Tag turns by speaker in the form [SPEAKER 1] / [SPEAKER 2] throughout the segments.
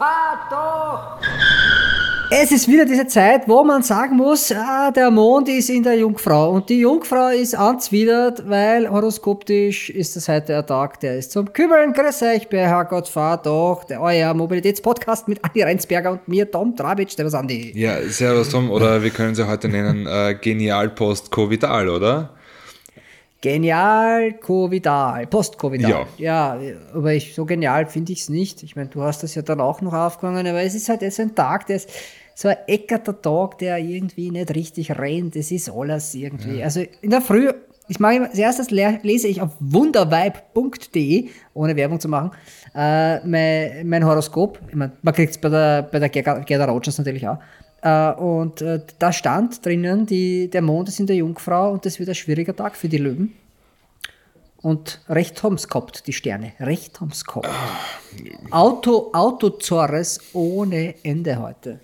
[SPEAKER 1] fahr doch! Es ist wieder diese Zeit, wo man sagen muss, ah, der Mond ist in der Jungfrau und die Jungfrau ist anzwidert, weil horoskopisch ist das heute der Tag, der ist zum Kübeln. Grüß euch, bei Herrgott, fahr doch, der euer Mobilitätspodcast mit Andi Reinsberger und mir, Tom Trabitsch, der was Andi.
[SPEAKER 2] Ja, servus Tom, oder wir können sie heute nennen, äh, Genial Post-Covidal, oder?
[SPEAKER 1] Genial, Covidal, Post-Covidal.
[SPEAKER 2] Ja.
[SPEAKER 1] ja, aber ich, so genial finde ich es nicht. Ich meine, du hast das ja dann auch noch aufgegangen, aber es ist halt jetzt ein Tag, der ist so ein eckerter Tag, der irgendwie nicht richtig rennt. Es ist alles irgendwie. Ja. Also in der Früh, ich mache immer, als erstes lese ich auf wundervibe.de, ohne Werbung zu machen, äh, mein, mein Horoskop. Ich mein, man kriegt es bei der, bei der Gerda Rogers natürlich auch. Uh, und uh, da stand drinnen, die, der Mond ist in der Jungfrau und das wird ein schwieriger Tag für die Löwen. Und recht haben's gehabt, die Sterne. Recht haben's gehabt. Auto, Autozores ohne Ende heute.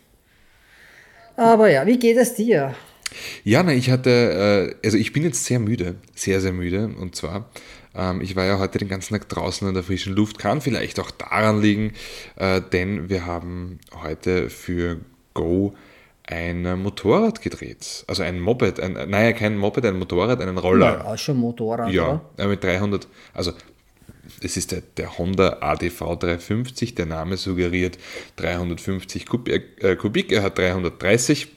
[SPEAKER 1] Aber ja, wie geht es dir?
[SPEAKER 2] Ja, na, ich hatte, äh, also ich bin jetzt sehr müde, sehr, sehr müde. Und zwar, ähm, ich war ja heute den ganzen Tag draußen in der frischen Luft, kann vielleicht auch daran liegen, äh, denn wir haben heute für Go ein Motorrad gedreht. Also ein Moped, ein, naja, kein Moped, ein Motorrad, einen Roller.
[SPEAKER 1] Ja, auch schon Motorrad,
[SPEAKER 2] Ja, oder? mit 300, also es ist der, der, Honda ADV 350, der Name suggeriert 350 Kubik, äh, Kubik er hat 330.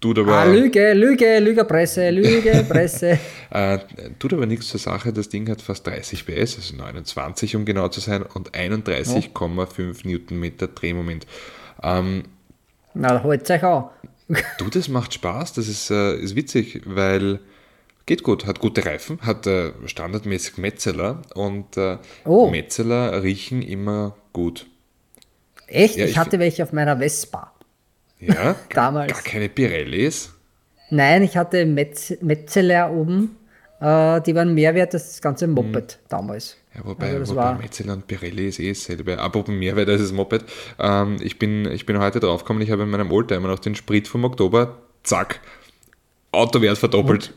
[SPEAKER 1] Tut aber, ah, Lüge, Lüge, Lügerpresse, Lügepresse.
[SPEAKER 2] äh, tut aber nichts zur Sache, das Ding hat fast 30 PS, also 29 um genau zu sein, und 31,5 oh. Newtonmeter Drehmoment. Ähm,
[SPEAKER 1] na, holt euch an.
[SPEAKER 2] du, das macht Spaß, das ist, äh, ist witzig, weil geht gut, hat gute Reifen, hat äh, standardmäßig Metzeler und äh, oh. Metzeler riechen immer gut.
[SPEAKER 1] Echt? Ja, ich, ich, hatte welche auf meiner Vespa.
[SPEAKER 2] Ja? Damals. Gar keine Pirellis?
[SPEAKER 1] Nein, ich hatte Metz Metzeler oben. Äh, die waren mehr wert als das ganze Moped mhm. damals.
[SPEAKER 2] Ja, wobei, also wobei Metzeler und Pirelli ist eh dasselbe. Apropos Mehrwert als das Moped. Ähm, ich, bin, ich bin heute drauf gekommen, ich habe in meinem Oldtimer noch den Sprit vom Oktober, zack, Autowert verdoppelt.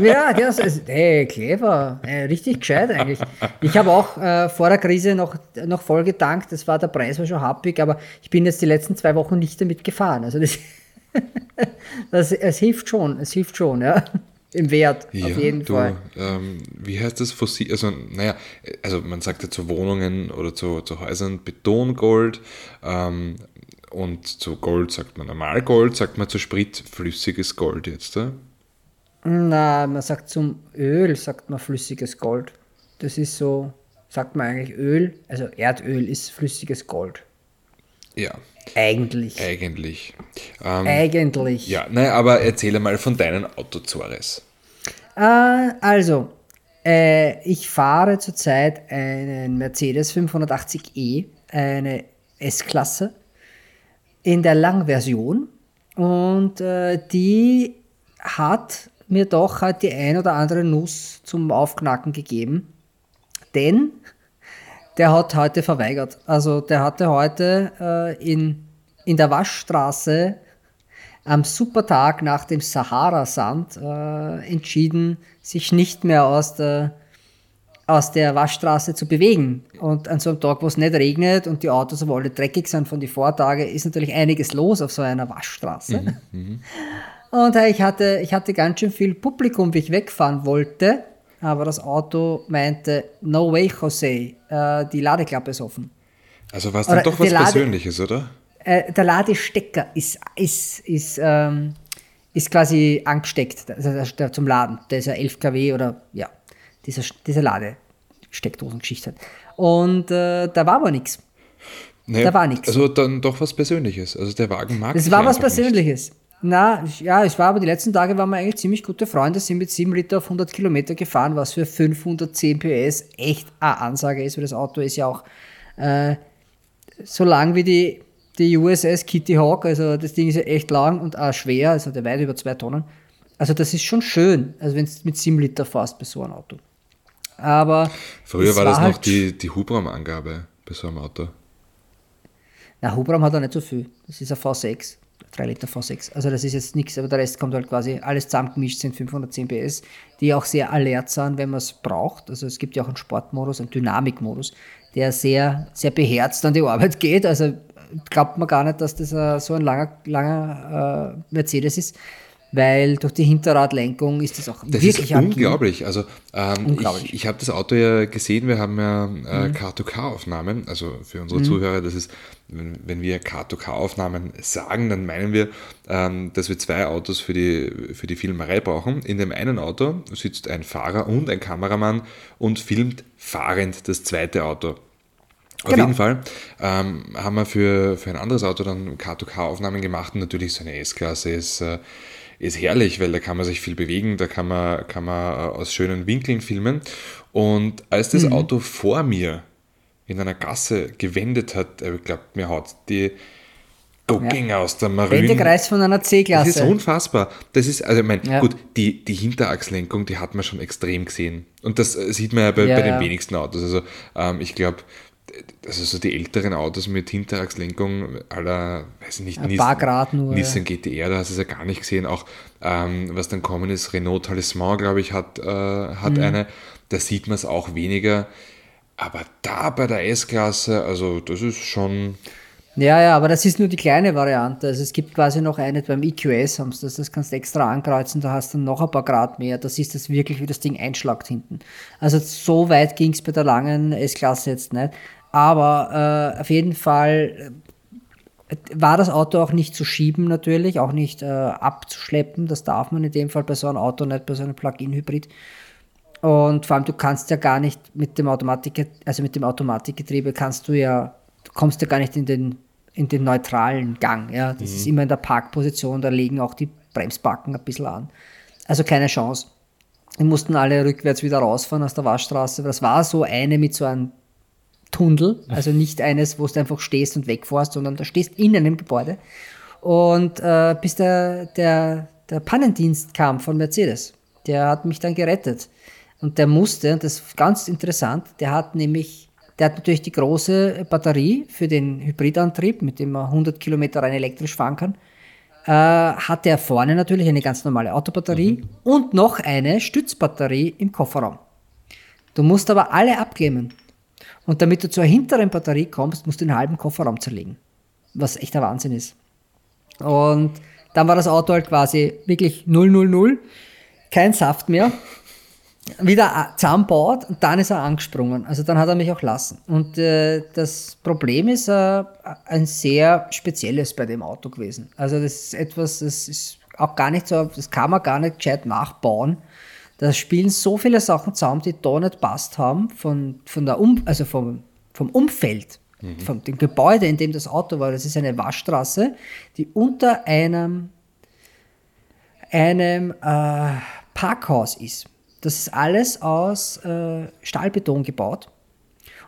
[SPEAKER 1] ja, das ist hey, clever, hey, richtig gescheit eigentlich. Ich habe auch äh, vor der Krise noch, noch voll getankt, das war der Preis war schon happig, aber ich bin jetzt die letzten zwei Wochen nicht damit gefahren. Also das, das es hilft schon, es hilft schon, ja im Wert, ja, auf jeden du, Fall.
[SPEAKER 2] Ähm, wie heißt das Fossil? Also, naja, also man sagt ja zu Wohnungen oder zu, zu Häusern Betongold ähm, und zu Gold sagt man Normalgold, sagt man zu Sprit flüssiges Gold jetzt, oder?
[SPEAKER 1] Na, man sagt zum Öl, sagt man flüssiges Gold. Das ist so, sagt man eigentlich Öl, also Erdöl ist flüssiges Gold.
[SPEAKER 2] Ja.
[SPEAKER 1] Eigentlich.
[SPEAKER 2] Eigentlich.
[SPEAKER 1] Ähm, Eigentlich.
[SPEAKER 2] Ja, naja, aber erzähle mal von deinen Autozores.
[SPEAKER 1] Äh, also, äh, ich fahre zurzeit einen Mercedes 580e, eine S-Klasse, in der Langversion. Und äh, die hat mir doch halt die ein oder andere Nuss zum Aufknacken gegeben. Denn der hat heute verweigert. Also der hatte heute äh, in, in der Waschstraße am Supertag nach dem Sahara-Sand äh, entschieden, sich nicht mehr aus der, aus der Waschstraße zu bewegen. Und an so einem Tag, wo es nicht regnet und die Autos aber alle dreckig sind von den Vortagen, ist natürlich einiges los auf so einer Waschstraße. Mhm, mhm. und ich, hatte, ich hatte ganz schön viel Publikum, wie ich wegfahren wollte aber das Auto meinte, no way, Jose, äh, die Ladeklappe ist offen.
[SPEAKER 2] Also war es dann doch was Lade, Persönliches, oder?
[SPEAKER 1] Äh, der Ladestecker ist, ist, ist, ähm, ist quasi angesteckt also der, zum Laden. Der ist ja 11 kW oder ja, dieser, dieser Ladesteckdosengeschichte. Und äh, da war aber nichts.
[SPEAKER 2] Nee, da war nichts. Also dann doch was Persönliches. Also der Wagen mag
[SPEAKER 1] Es war was Persönliches. Nicht. Na, ja, es war aber die letzten Tage waren wir eigentlich ziemlich gute Freunde, sind mit 7 Liter auf 100 Kilometer gefahren, was für 510 PS echt eine Ansage ist, weil das Auto ist ja auch äh, so lang wie die, die USS Kitty Hawk, also das Ding ist ja echt lang und auch schwer, also der weit über zwei Tonnen. Also das ist schon schön, also wenn du mit 7 Liter fährst bei so einem Auto. Aber
[SPEAKER 2] Früher war das war noch halt die, die Hubraumangabe bei so einem Auto.
[SPEAKER 1] Na, Hubraum hat er nicht so viel. Das ist ein V6. 3 Liter V6. Also das ist jetzt nichts, aber der Rest kommt halt quasi, alles zusammengemischt sind 510 PS, die auch sehr alert sind, wenn man es braucht. Also es gibt ja auch einen Sportmodus, einen Dynamikmodus, der sehr, sehr beherzt an die Arbeit geht. Also glaubt man gar nicht, dass das uh, so ein langer, langer uh, Mercedes ist weil durch die Hinterradlenkung ist das auch
[SPEAKER 2] das wirklich ist unglaublich. Also ähm, unglaublich. ich, ich habe das Auto ja gesehen, wir haben ja äh, mhm. K2K-Aufnahmen, also für unsere mhm. Zuhörer, das ist, wenn, wenn wir K2K-Aufnahmen sagen, dann meinen wir, ähm, dass wir zwei Autos für die, für die Filmerei brauchen. In dem einen Auto sitzt ein Fahrer und ein Kameramann und filmt fahrend das zweite Auto. Auf genau. jeden Fall ähm, haben wir für, für ein anderes Auto dann K2K-Aufnahmen gemacht und natürlich so eine S-Klasse ist äh, ist herrlich, weil da kann man sich viel bewegen, da kann man, kann man äh, aus schönen Winkeln filmen. Und als das mhm. Auto vor mir in einer Gasse gewendet hat, ich glaube, mir haut die Gucking ja. aus der Marine.
[SPEAKER 1] Wendekreis von einer C-Klasse.
[SPEAKER 2] Das ist unfassbar. Das ist, also ich meine, ja. gut, die, die Hinterachslenkung, die hat man schon extrem gesehen. Und das äh, sieht man ja bei, ja, bei den wenigsten Autos. Also ähm, ich glaube, also so die älteren Autos mit Hinterachslenkung aller, weiß ich nicht,
[SPEAKER 1] Ein Nissan, paar Grad nur,
[SPEAKER 2] Nissan GTR, da hast du es ja gar nicht gesehen. Auch ähm, was dann kommen ist, Renault Talisman, glaube ich, hat, äh, hat mhm. eine. Da sieht man es auch weniger. Aber da bei der S-Klasse, also das ist schon.
[SPEAKER 1] Ja, ja, aber das ist nur die kleine Variante. Also es gibt quasi noch eine beim EQS, haben das, das kannst du extra ankreuzen, da hast du noch ein paar Grad mehr. Da siehst du wirklich, wie das Ding einschlagt hinten. Also so weit ging es bei der langen S-Klasse jetzt nicht. Aber äh, auf jeden Fall äh, war das Auto auch nicht zu schieben natürlich, auch nicht äh, abzuschleppen. Das darf man in dem Fall bei so einem Auto nicht, bei so einem Plug-in-Hybrid. Und vor allem, du kannst ja gar nicht mit dem Automatik, also mit dem Automatikgetriebe kannst du ja, du kommst ja gar nicht in den, in den neutralen Gang. Ja? Das mhm. ist immer in der Parkposition, da legen auch die Bremsbacken ein bisschen an. Also keine Chance. Wir mussten alle rückwärts wieder rausfahren aus der Waschstraße. Das war so eine mit so einem Tunnel, also nicht eines, wo du einfach stehst und wegfährst, sondern da stehst in einem Gebäude. Und äh, bis der, der, der Pannendienst kam von Mercedes, der hat mich dann gerettet. Und der musste, und das ist ganz interessant, der hat nämlich, der hat natürlich die große Batterie für den Hybridantrieb, mit dem man 100 Kilometer rein elektrisch fahren kann, äh, hat er vorne natürlich eine ganz normale Autobatterie mhm. und noch eine Stützbatterie im Kofferraum. Du musst aber alle abklemmen. Und damit du zur hinteren Batterie kommst, musst du den halben Kofferraum zerlegen. Was echt der Wahnsinn ist. Und dann war das Auto halt quasi wirklich 000, kein Saft mehr. Wieder zusammenbaut und dann ist er angesprungen. Also dann hat er mich auch lassen. Und äh, das Problem ist äh, ein sehr spezielles bei dem Auto gewesen. Also das ist etwas, das ist auch gar nicht so, das kann man gar nicht gescheit nachbauen. Da spielen so viele Sachen zusammen, die da nicht passt haben, von, von der um, also vom, vom Umfeld, mhm. von dem Gebäude, in dem das Auto war. Das ist eine Waschstraße, die unter einem, einem äh, Parkhaus ist. Das ist alles aus äh, Stahlbeton gebaut.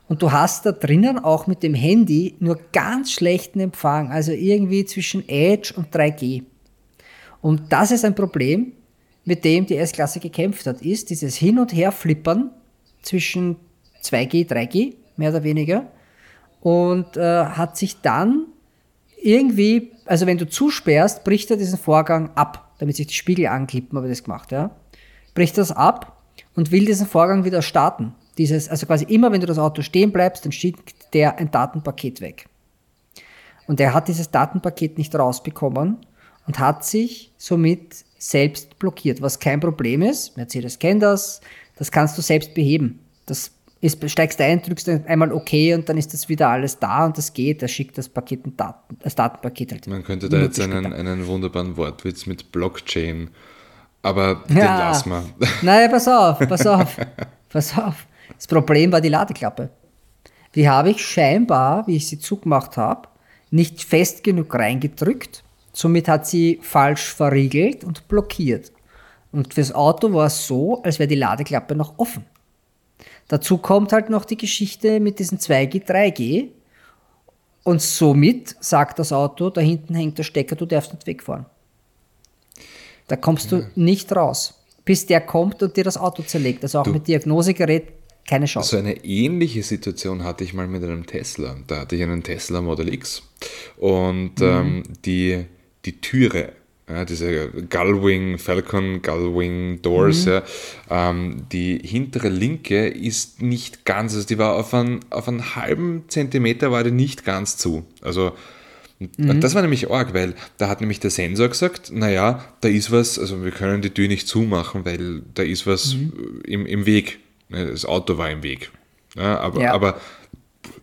[SPEAKER 1] Und du hast da drinnen auch mit dem Handy nur ganz schlechten Empfang, also irgendwie zwischen Edge und 3G. Und das ist ein Problem, mit dem die S-Klasse gekämpft hat, ist dieses Hin- und Herflippern zwischen 2G, 3G, mehr oder weniger, und äh, hat sich dann irgendwie, also wenn du zusperrst, bricht er diesen Vorgang ab, damit sich die Spiegel anklippen, habe ich das gemacht, ja. Bricht das ab und will diesen Vorgang wieder starten. Dieses, also quasi immer, wenn du das Auto stehen bleibst, dann schickt der ein Datenpaket weg. Und er hat dieses Datenpaket nicht rausbekommen und hat sich somit selbst blockiert, was kein Problem ist. Mercedes kennt das, das kannst du selbst beheben. Das ist, steigst ein, drückst einmal OK und dann ist das wieder alles da und das geht. Das schickt das Paket ein Daten, das Datenpaket halt.
[SPEAKER 2] Man könnte da jetzt einen, einen wunderbaren Wortwitz mit Blockchain, aber den ja. lassen wir.
[SPEAKER 1] Naja, pass auf, pass auf, pass auf. Das Problem war die Ladeklappe. Die habe ich scheinbar, wie ich sie zugemacht habe, nicht fest genug reingedrückt Somit hat sie falsch verriegelt und blockiert. Und fürs Auto war es so, als wäre die Ladeklappe noch offen. Dazu kommt halt noch die Geschichte mit diesen 2G, 3G. Und somit sagt das Auto, da hinten hängt der Stecker, du darfst nicht wegfahren. Da kommst du nicht raus, bis der kommt und dir das Auto zerlegt. Also auch du, mit Diagnosegerät keine Chance.
[SPEAKER 2] So eine ähnliche Situation hatte ich mal mit einem Tesla. Da hatte ich einen Tesla Model X und mhm. ähm, die die Türe, ja, diese Gullwing, Falcon Gullwing Doors, mhm. ja, ähm, die hintere linke ist nicht ganz, also die war auf einen, auf einen halben Zentimeter war die nicht ganz zu. Also Mhm. Das war nämlich arg, weil da hat nämlich der Sensor gesagt, naja, da ist was, also wir können die Tür nicht zumachen, weil da ist was mhm. im, im Weg. Ne, das Auto war im Weg. Ja, aber, ja. aber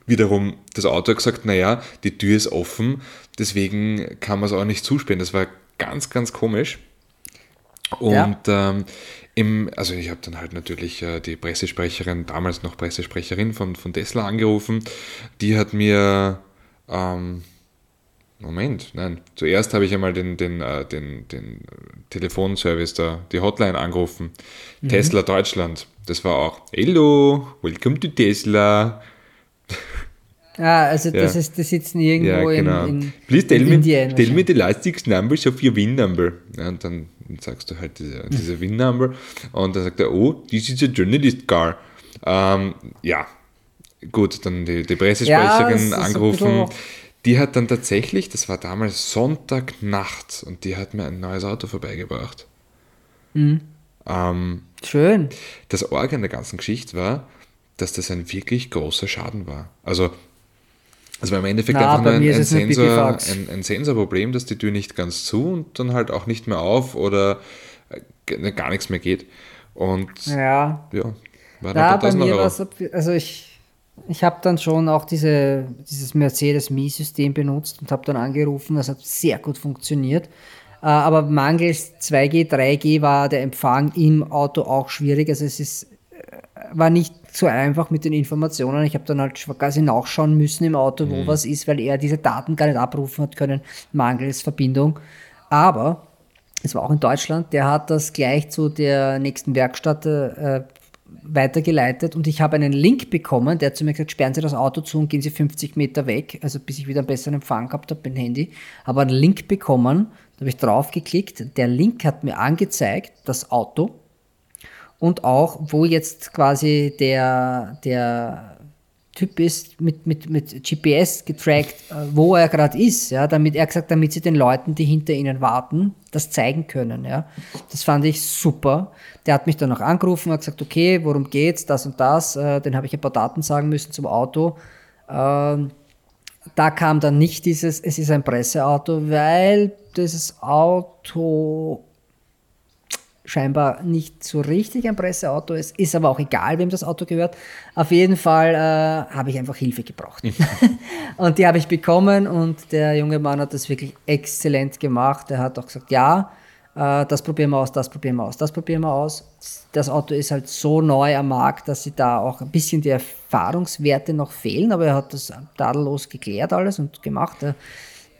[SPEAKER 2] wiederum, das Auto hat gesagt, naja, die Tür ist offen, deswegen kann man es auch nicht zusperren. Das war ganz, ganz komisch. Und ja. ähm, im, also ich habe dann halt natürlich äh, die Pressesprecherin, damals noch Pressesprecherin von, von Tesla angerufen. Die hat mir, ähm, Moment, nein, zuerst habe ich einmal den, den, äh, den, den Telefonservice da, die Hotline angerufen. Mhm. Tesla Deutschland. Das war auch, hello, welcome to Tesla.
[SPEAKER 1] Ah, also das ja. ist, die sitzen irgendwo ja, genau. in, in,
[SPEAKER 2] Please tell in me, Indien. Tell me the last six numbers of your WIN number. Ja, und dann sagst du halt diese, diese WIN number und dann sagt er, oh, this is a journalist car. Ähm, ja, gut, dann die, die Pressesprecherin angerufen. Die hat dann tatsächlich, das war damals Sonntagnacht und die hat mir ein neues Auto vorbeigebracht.
[SPEAKER 1] Mhm. Ähm, Schön.
[SPEAKER 2] Das Organ der ganzen Geschichte war, dass das ein wirklich großer Schaden war. Also also im Endeffekt Na, einfach nur ein, ein, Sensor, ein, ein, Sensorproblem, dass die Tür nicht ganz zu und dann halt auch nicht mehr auf oder äh, gar nichts mehr geht. Und
[SPEAKER 1] ja, ja war da bei mir was, also ich, ich habe dann schon auch diese, dieses Mercedes Me-System benutzt und habe dann angerufen, das hat sehr gut funktioniert. Äh, aber mangels 2G, 3G war der Empfang im Auto auch schwierig. Also es ist, äh, war nicht so einfach mit den Informationen. Ich habe dann halt quasi nachschauen müssen im Auto, wo mhm. was ist, weil er diese Daten gar nicht abrufen hat können, mangels Verbindung. Aber es war auch in Deutschland, der hat das gleich zu der nächsten Werkstatt äh, weitergeleitet und ich habe einen Link bekommen, der hat zu mir gesagt, sperren Sie das Auto zu und gehen Sie 50 Meter weg, also bis ich wieder einen besseren Empfang gehabt habe beim Handy. Habe einen Link bekommen, da habe ich drauf geklickt. Der Link hat mir angezeigt, das Auto, und auch, wo jetzt quasi der, der Typ ist mit, mit, mit GPS getrackt, äh, wo er gerade ist, ja, damit er gesagt, damit sie den Leuten, die hinter ihnen warten, das zeigen können, ja. Das fand ich super. Der hat mich dann noch angerufen, hat gesagt, okay, worum geht's, das und das, äh, den habe ich ein paar Daten sagen müssen zum Auto. Ähm, da kam dann nicht dieses, es ist ein Presseauto, weil dieses Auto scheinbar nicht so richtig ein Presseauto ist. Ist aber auch egal, wem das Auto gehört. Auf jeden Fall äh, habe ich einfach Hilfe gebraucht. und die habe ich bekommen und der junge Mann hat das wirklich exzellent gemacht. Er hat auch gesagt, ja, äh, das probieren wir aus, das probieren wir aus, das probieren wir aus. Das Auto ist halt so neu am Markt, dass sie da auch ein bisschen die Erfahrungswerte noch fehlen, aber er hat das tadellos geklärt alles und gemacht.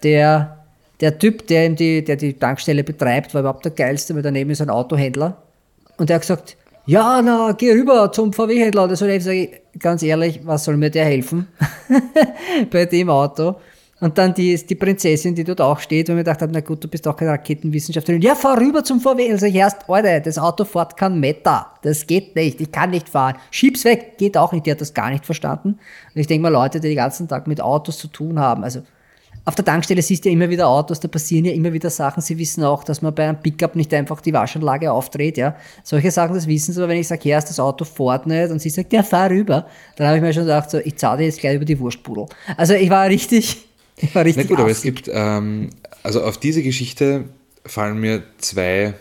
[SPEAKER 1] Der der Typ, der, die, der die Tankstelle betreibt, war überhaupt der geilste, weil daneben ist ein Autohändler. Und der hat gesagt, ja, na, geh rüber zum VW-Händler. Und da soll ich sagen, ganz ehrlich, was soll mir der helfen bei dem Auto? Und dann die, die Prinzessin, die dort auch steht, wo mir gedacht habe, na gut, du bist auch keine Raketenwissenschaftlerin. Ja, fahr rüber zum VW. Also ich erst, Alter, das Auto fährt kein Meter. Das geht nicht. Ich kann nicht fahren. Schieb's weg. Geht auch nicht. Die hat das gar nicht verstanden. Und ich denke mal, Leute, die den ganzen Tag mit Autos zu tun haben, also auf der Tankstelle siehst du ja immer wieder Autos, da passieren ja immer wieder Sachen. Sie wissen auch, dass man bei einem Pickup nicht einfach die Waschanlage aufdreht, ja. Solche Sachen, das wissen sie, aber wenn ich sage, ja, ist das Auto fährt nicht und sie sagt, ja, fahr rüber, dann habe ich mir schon gedacht, so, ich zahle jetzt gleich über die Wurstpudel. Also ich war richtig, ich war richtig
[SPEAKER 2] Na gut, aber es gibt, ähm, also auf diese Geschichte fallen mir zwei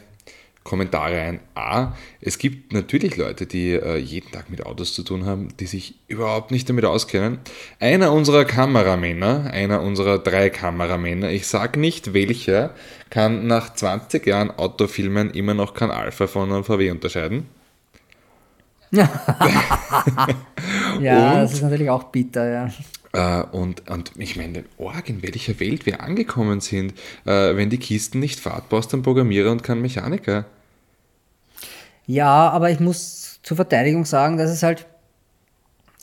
[SPEAKER 2] Kommentare ein. A, es gibt natürlich Leute, die äh, jeden Tag mit Autos zu tun haben, die sich überhaupt nicht damit auskennen. Einer unserer Kameramänner, einer unserer drei Kameramänner, ich sage nicht welcher, kann nach 20 Jahren Autofilmen immer noch kein Alpha von einem VW unterscheiden.
[SPEAKER 1] ja, das ist natürlich auch bitter, ja.
[SPEAKER 2] Äh, und, und ich meine, Org, in welcher Welt wir angekommen sind, äh, wenn die Kisten nicht fahrt, brauchst du einen Programmierer und keinen Mechaniker.
[SPEAKER 1] Ja, aber ich muss zur Verteidigung sagen, dass es halt,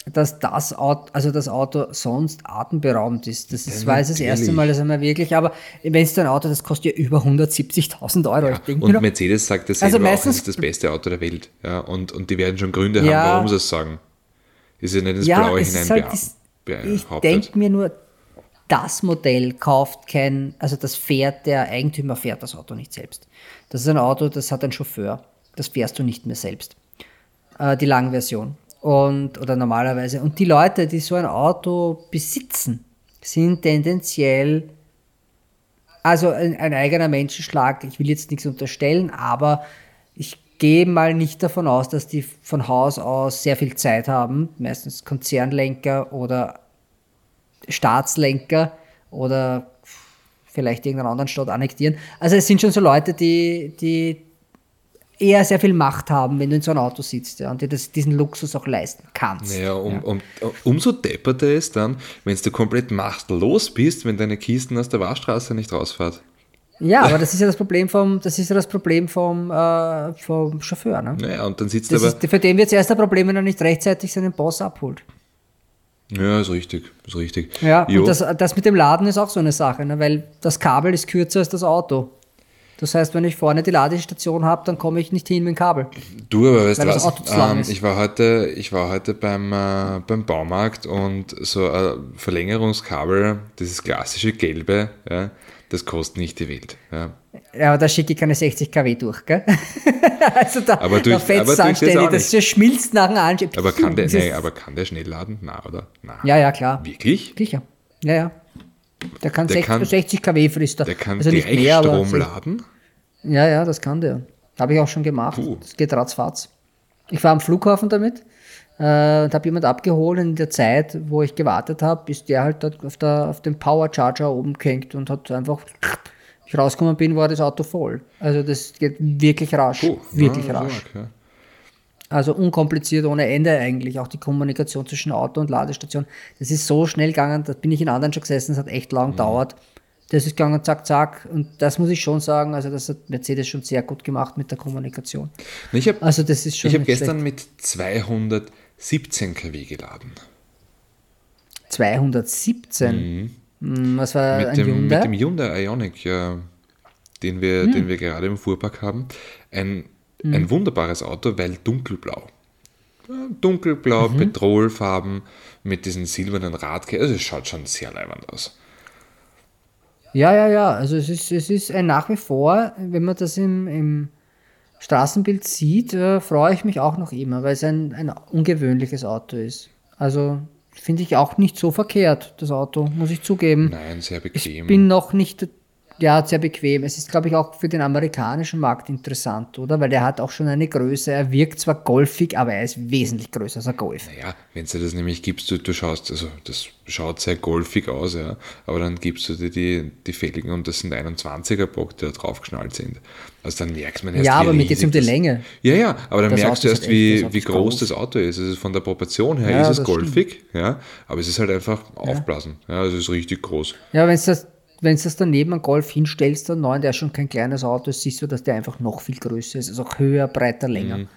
[SPEAKER 1] dass das Auto, also das Auto sonst atemberaubend ist. Das ist, ja, war das erste Mal, dass einmal wirklich, aber wenn es ein Auto, das kostet ja über 170.000 Euro.
[SPEAKER 2] Ja, und noch, Mercedes sagt das also meistens, auch, ist das beste Auto der Welt. Ja, und, und die werden schon Gründe ja, haben, warum sie es sagen. Ist ja nicht ins
[SPEAKER 1] ja, Blaue hinein halt, behauptet. Ich denke mir nur, das Modell kauft kein, also das fährt, der Eigentümer fährt das Auto nicht selbst. Das ist ein Auto, das hat einen Chauffeur. Das fährst du nicht mehr selbst. Äh, die Langversion. Und, oder normalerweise. Und die Leute, die so ein Auto besitzen, sind tendenziell, also ein, ein eigener Menschenschlag. Ich will jetzt nichts unterstellen, aber ich gehe mal nicht davon aus, dass die von Haus aus sehr viel Zeit haben, meistens Konzernlenker oder Staatslenker oder vielleicht irgendeinen anderen Staat annektieren. Also es sind schon so Leute, die, die eher sehr viel Macht haben, wenn du in so einem Auto sitzt ja, und dir das, diesen Luxus auch leisten kannst.
[SPEAKER 2] Naja, um, ja. um, umso depperter ist dann, wenn du komplett machtlos bist, wenn deine Kisten aus der Waschstraße nicht rausfahrt.
[SPEAKER 1] Ja, aber das ist ja das Problem vom, das ist ja das Problem vom, äh, vom Chauffeur. Ne?
[SPEAKER 2] Naja, und dann sitzt
[SPEAKER 1] das
[SPEAKER 2] aber.
[SPEAKER 1] Ist, für den wird es erst ein Problem, wenn er nicht rechtzeitig seinen Boss abholt.
[SPEAKER 2] Ja, ist richtig, ist richtig.
[SPEAKER 1] Ja, jo. und das, das mit dem Laden ist auch so eine Sache, ne? weil das Kabel ist kürzer als das Auto. Das heißt, wenn ich vorne die Ladestation habe, dann komme ich nicht hin mit dem Kabel.
[SPEAKER 2] Du, aber weißt du was? Ähm, ich war heute, ich war heute beim, äh, beim Baumarkt und so ein Verlängerungskabel, dieses klassische gelbe, ja, das kostet nicht die Welt. Ja.
[SPEAKER 1] Ja, aber da schicke ich keine 60 kW durch, gell? also da,
[SPEAKER 2] aber durch,
[SPEAKER 1] da fetzt es anständig, das, das schmilzt nach dem Anschieben.
[SPEAKER 2] Aber kann der, nee, aber kann der schnell laden? Na, oder? Na.
[SPEAKER 1] Ja, ja, klar.
[SPEAKER 2] Wirklich?
[SPEAKER 1] Sicher. Ja, ja. Der kann, der 60, kann 60 kW frisst er.
[SPEAKER 2] Der kann also direkt mehr, Strom aber, laden?
[SPEAKER 1] Ja, ja, das kann der. Habe ich auch schon gemacht. Puh. Das geht ratzfatz. Ich war am Flughafen damit äh, und habe jemand abgeholt. In der Zeit, wo ich gewartet habe, ist der halt dort auf, der, auf dem Power Charger oben gehängt und hat einfach ich rausgekommen bin, war das Auto voll. Also das geht wirklich rasch. Oh, wirklich ja, rasch. Okay. Also unkompliziert ohne Ende eigentlich. Auch die Kommunikation zwischen Auto und Ladestation. Das ist so schnell gegangen, da bin ich in anderen schon gesessen, es hat echt lang mhm. gedauert. Das ist gegangen, zack, zack. Und das muss ich schon sagen, also das hat Mercedes schon sehr gut gemacht mit der Kommunikation.
[SPEAKER 2] Ich habe also das ist schon ich hab gestern mit 217 kW geladen.
[SPEAKER 1] 217? Mhm. Hm, was war
[SPEAKER 2] mit, dem, Hyundai? mit dem Hyundai Ioniq, ja, den, wir, hm. den wir gerade im Fuhrpark haben. Ein, hm. ein wunderbares Auto, weil dunkelblau. Dunkelblau, mhm. Petrolfarben mit diesen silbernen Radkästen. Also es schaut schon sehr leibend aus.
[SPEAKER 1] Ja, ja, ja. Also es ist, es ist ein nach wie vor, wenn man das im, im Straßenbild sieht, äh, freue ich mich auch noch immer, weil es ein, ein ungewöhnliches Auto ist. Also Finde ich auch nicht so verkehrt, das Auto, muss ich zugeben.
[SPEAKER 2] Nein, sehr bequem.
[SPEAKER 1] Ich bin noch nicht, ja, sehr bequem. Es ist, glaube ich, auch für den amerikanischen Markt interessant, oder? Weil der hat auch schon eine Größe. Er wirkt zwar golfig, aber er ist wesentlich größer als ein Golf.
[SPEAKER 2] Naja, wenn du das nämlich gibst, du, du schaust, also das schaut sehr golfig aus, ja, aber dann gibst du dir die, die Felgen und das sind 21er Bock, die da draufgeschnallt sind. Also dann merkst man
[SPEAKER 1] erst, Ja, aber mir geht es um die Länge.
[SPEAKER 2] Ja, ja, aber dann das merkst du erst, wie, wie groß, groß, das Auto ist. Also von der Proportion her ja, ist es golfig, stimmt. ja, aber es ist halt einfach aufblasen. Ja, es ist richtig groß.
[SPEAKER 1] Ja, wenn es das wenn du das daneben an Golf hinstellst, dann neuen, der ist schon kein kleines Auto, siehst du, dass der einfach noch viel größer ist, also auch höher, breiter, länger. Mhm.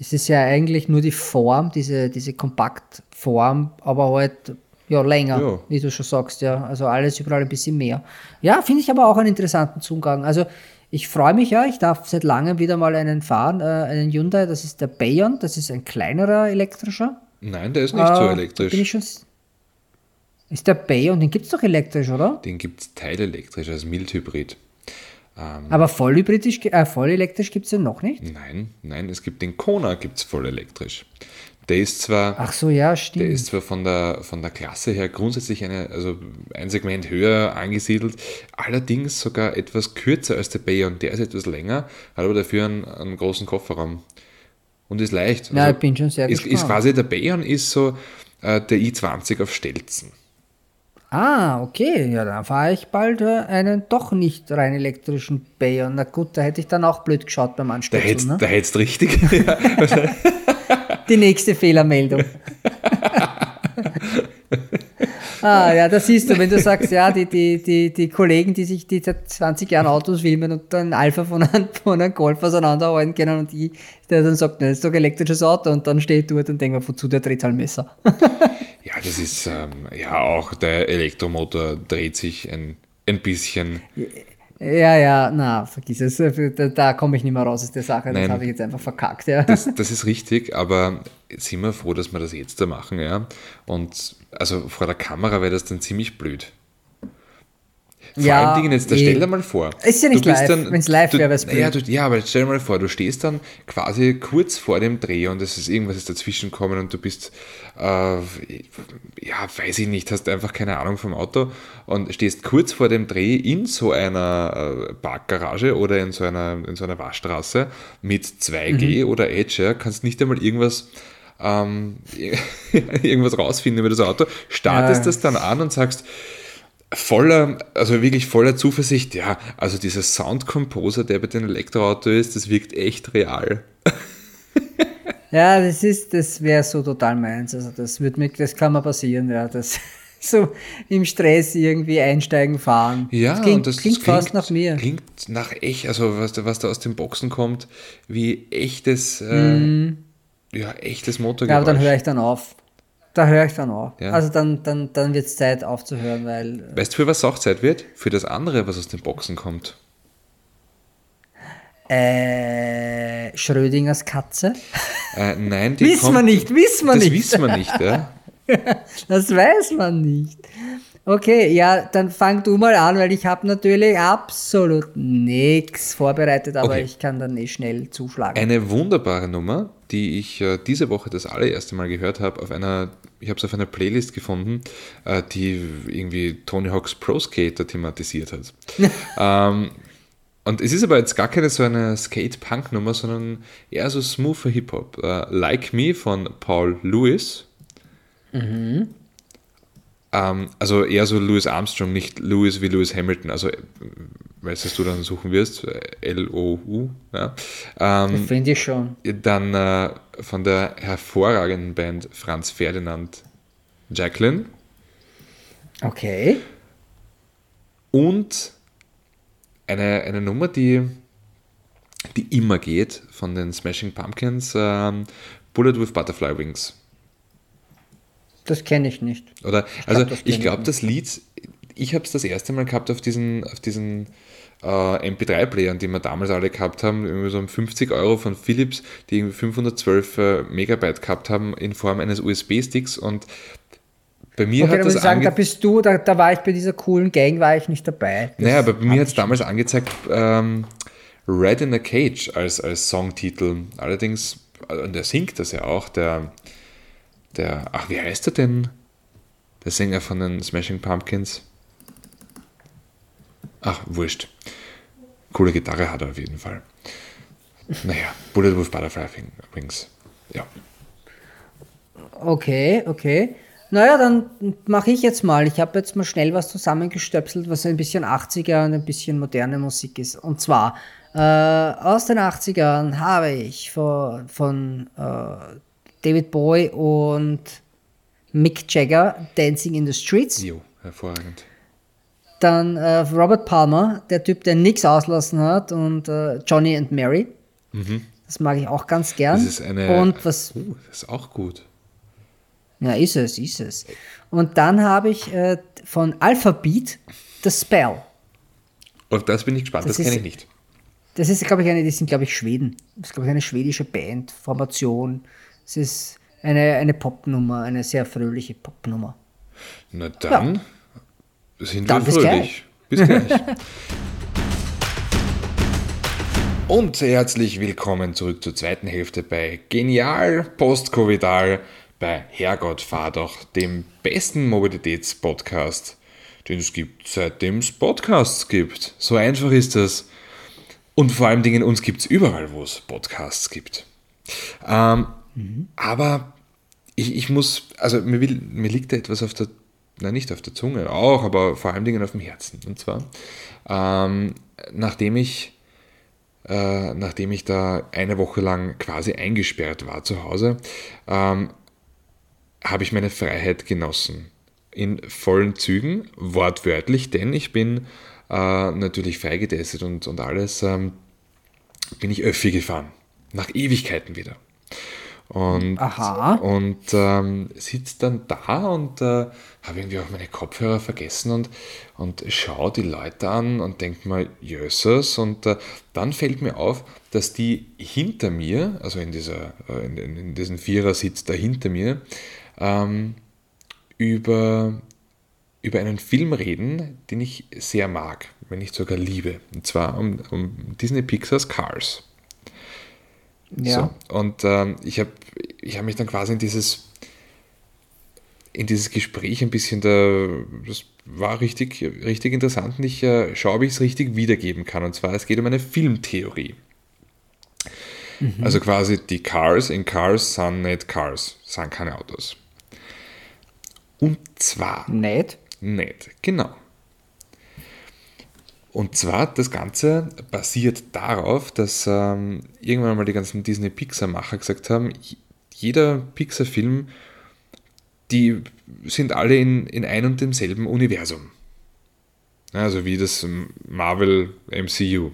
[SPEAKER 1] Es ist ja eigentlich nur die Form, diese, diese Kompaktform, aber halt ja, länger, ja. wie du schon sagst, ja. Also alles überall ein bisschen mehr. Ja, finde ich aber auch einen interessanten Zugang. Also ich freue mich ja, ich darf seit langem wieder mal einen fahren, äh, einen Hyundai, das ist der Bayon, das ist ein kleinerer elektrischer.
[SPEAKER 2] Nein, der ist nicht äh, so elektrisch.
[SPEAKER 1] Bin ich schon, ist der Bayon, den gibt es doch elektrisch, oder?
[SPEAKER 2] Den gibt es teilelektrisch als Mildhybrid.
[SPEAKER 1] Ähm, Aber vollhybrid äh, voll elektrisch gibt es den noch nicht?
[SPEAKER 2] Nein, nein, es gibt den Kona, gibt es voll elektrisch. Der ist zwar,
[SPEAKER 1] Ach so, ja, stimmt.
[SPEAKER 2] Der ist zwar von der, von der Klasse her grundsätzlich eine, also ein Segment höher angesiedelt, allerdings sogar etwas kürzer als der Bayon. Der ist etwas länger, hat aber dafür einen, einen großen Kofferraum und ist leicht.
[SPEAKER 1] Also ja, ich bin schon sehr
[SPEAKER 2] ist, gespannt. Ist quasi, der Bayon ist so äh, der i20 auf Stelzen.
[SPEAKER 1] Ah, okay. Ja, dann fahre ich bald äh, einen doch nicht rein elektrischen Bayon. Na gut, da hätte ich dann auch blöd geschaut beim Anstöpseln.
[SPEAKER 2] Da hättest ne? richtig.
[SPEAKER 1] die nächste Fehlermeldung. ah, ja, das siehst du, wenn du sagst, ja, die, die, die, die Kollegen, die sich die seit 20 Jahren Autos filmen und dann Alpha von einem, von einem Golf auseinanderhalten können und ich, der dann sagt, das ist doch ein elektrisches Auto und dann steht dort und denkt wozu der Drehzahlmesser?
[SPEAKER 2] ja, das ist, ähm, ja, auch der Elektromotor dreht sich ein, ein bisschen.
[SPEAKER 1] Ja, ja, na, vergiss es. Da, da komme ich nicht mehr raus aus der Sache. Das habe ich jetzt einfach verkackt. Ja.
[SPEAKER 2] Das, das, ist richtig, aber sind wir froh, dass wir das jetzt da machen. Ja? Und also vor der Kamera wäre das dann ziemlich blöd. Vor
[SPEAKER 1] Ja,
[SPEAKER 2] allem Dingen jetzt, da
[SPEAKER 1] eh.
[SPEAKER 2] stell dir mal vor.
[SPEAKER 1] Ist ja nicht live. Wenn's live
[SPEAKER 2] du-
[SPEAKER 1] wäre, wär's
[SPEAKER 2] ja, du, ja, aber stell dir mal vor, du stehst dann quasi kurz vor dem Dreh und es ist irgendwas ist dazwischen gekommen und du bist, äh, ja, weiß ich nicht, hast einfach keine Ahnung vom Auto und stehst kurz vor dem Dreh in so einer äh, Parkgarage oder in so einer, in so einer Waschstraße mit 2G
[SPEAKER 1] Mhm.
[SPEAKER 2] oder Edge, ja, kannst nicht einmal irgendwas ähm, irgendwas rausfinden über das Auto, startest
[SPEAKER 1] Ja.
[SPEAKER 2] das dann an und sagst, voller, also wirklich voller Zuversicht, ja, also dieser Sound Composer, der bei den Elektroauto ist, das wirkt echt real.
[SPEAKER 1] Ja, das ist, das wäre so total meins. Also das wird mir, das kann mal passieren, ja. Das so im Stress irgendwie einsteigen, fahren.
[SPEAKER 2] Ja,
[SPEAKER 1] das klingt,
[SPEAKER 2] und das
[SPEAKER 1] klingt, fast nach mir.
[SPEAKER 2] Klingt nach echt, also was, da- was da aus den Boxen kommt, wie echtes, äh, ja, echtes
[SPEAKER 1] Mhm. ja,
[SPEAKER 2] Motorgeräusch.
[SPEAKER 1] aber dann höre ich dann auf. Da höre ich dann auf.
[SPEAKER 2] Ja.
[SPEAKER 1] Also dann, dann, dann wird es Zeit aufzuhören, weil
[SPEAKER 2] Weißt du, für was auch Zeit wird? Für das andere, was aus den Boxen kommt.
[SPEAKER 1] äh, Schrödingers Katze.
[SPEAKER 2] Äh, nein, die
[SPEAKER 1] Wissen
[SPEAKER 2] kommt,
[SPEAKER 1] wir nicht, wissen wir
[SPEAKER 2] das
[SPEAKER 1] nicht.
[SPEAKER 2] wissen wir nicht, ja.
[SPEAKER 1] Das weiß man nicht. Okay, ja, dann fang du mal an, weil ich habe natürlich absolut nichts vorbereitet, aber
[SPEAKER 2] Okay.
[SPEAKER 1] ich kann dann eh schnell zuschlagen.
[SPEAKER 2] Eine wunderbare Nummer, die ich äh, diese Woche das allererste Mal gehört habe, auf einer, ich habe es auf einer Playlist gefunden, äh, die irgendwie Tony Hawk's Pro Skater thematisiert hat. ähm, und es ist aber jetzt gar keine so eine Skate-Punk-Nummer, sondern eher so smoother Hip-Hop. Äh, like Me von Paul Lewis. Ähm, also eher so Louis Armstrong, nicht Lewis wie Lewis Hamilton. Also, äh, weißt du, was du dann suchen wirst? L-O-U. Ja. Ähm,
[SPEAKER 1] Finde ich schon.
[SPEAKER 2] dann äh, von der hervorragenden Band Franz Ferdinand Jacqueline
[SPEAKER 1] Okay.
[SPEAKER 2] und eine, eine Nummer, die, die immer geht von den Smashing Pumpkins, ähm, Bullet with Butterfly Wings.
[SPEAKER 1] Das kenne ich nicht.
[SPEAKER 2] Oder, also ich glaube, das Lied, ich habe es das erste Mal gehabt auf diesen, auf diesen äh, MP3-Playern, die wir damals alle gehabt haben, irgendwie so um 50 Euro von Philips, die irgendwie 512 äh, Megabyte gehabt haben in Form eines USB-Sticks und bei mir
[SPEAKER 1] Okay,
[SPEAKER 2] hat
[SPEAKER 1] da
[SPEAKER 2] das
[SPEAKER 1] sagen, da bist du, da, da war ich bei dieser coolen Gang, war ich nicht dabei. Das
[SPEAKER 2] naja, aber bei mir hat es damals angezeigt, ähm, Red in a Cage als, als Songtitel. Allerdings, äh, und der singt das ja auch, der, der, ach, wie heißt er denn? Der Sänger von den Smashing Pumpkins. Ach, wurscht. Coole Gitarre hat er auf jeden Fall. Naja, Bullet with Butterfly Wings. Ja.
[SPEAKER 1] Okay, okay. Naja, dann mache ich jetzt mal. Ich habe jetzt mal schnell was zusammengestöpselt, was ein bisschen 80er und ein bisschen moderne Musik ist. Und zwar äh, aus den 80ern habe ich von, von äh, David Bowie und Mick Jagger Dancing in the Streets.
[SPEAKER 2] Jo, hervorragend.
[SPEAKER 1] Dann äh, Robert Palmer, der Typ, der nichts auslassen hat, und äh, Johnny and Mary. Das mag ich auch ganz gern.
[SPEAKER 2] Das ist eine.
[SPEAKER 1] und was
[SPEAKER 2] Uh, das ist auch gut.
[SPEAKER 1] Ja, ist es, ist es. Und dann habe ich äh, von Alphabet The Spell.
[SPEAKER 2] Auf das bin ich gespannt, das,
[SPEAKER 1] Das
[SPEAKER 2] kenne ich nicht.
[SPEAKER 1] Das ist, glaube ich, eine, die sind, glaube ich, Schweden. Das ist, glaube ich, eine schwedische Band, Formation. Es ist eine, eine Popnummer, eine sehr fröhliche Popnummer.
[SPEAKER 2] Na dann sind
[SPEAKER 1] Dann
[SPEAKER 2] wir
[SPEAKER 1] bis
[SPEAKER 2] fröhlich. Bis gleich. Und herzlich willkommen zurück zur zweiten Hälfte bei Genial Postcovidal bei Herrgott fahr doch, dem besten Mobilitätspodcast, den es gibt, seitdem es Podcasts gibt. So einfach ist das. Und vor allem Dingen, uns gibt es überall, wo es Podcasts gibt. Ähm, Aber ich, ich muss, also mir, will, mir liegt da etwas auf der, nein, nicht auf der Zunge, auch, aber vor allem Dingen auf dem Herzen. Und zwar, ähm, nachdem ich, äh, nachdem ich da eine Woche lang quasi eingesperrt war zu Hause, ähm, habe ich meine Freiheit genossen. In vollen Zügen, wortwörtlich, denn ich bin äh, natürlich freigetestet und, und alles, ähm, bin ich Öffi gefahren. Nach Ewigkeiten wieder. Und,
[SPEAKER 1] Aha.
[SPEAKER 2] und ähm, sitzt dann da und äh, habe irgendwie auch meine Kopfhörer vergessen und, und schaue die Leute an und denke mal, Jösses. Und äh, dann fällt mir auf, dass die hinter mir, also in, dieser, äh, in, in, in diesem Vierersitz da hinter mir, ähm, über über einen Film reden, den ich sehr mag, wenn nicht sogar liebe. Und zwar um, um Disney Pixars Cars.
[SPEAKER 1] Ja.
[SPEAKER 2] So, und ähm, ich habe ich hab mich dann quasi in dieses, in dieses Gespräch ein bisschen da, das war richtig, richtig interessant und ich äh, schaue, ob ich es richtig wiedergeben kann. Und zwar, es geht um eine Filmtheorie. Also quasi die Cars in Cars sind nicht Cars, sind keine Autos. Und zwar
[SPEAKER 1] Nicht?
[SPEAKER 2] nicht, genau. Und zwar, das Ganze basiert darauf, dass ähm, irgendwann mal die ganzen Disney-Pixar-Macher gesagt haben, jeder Pixar-Film, die sind alle in, in ein und demselben Universum. Also wie das Marvel MCU.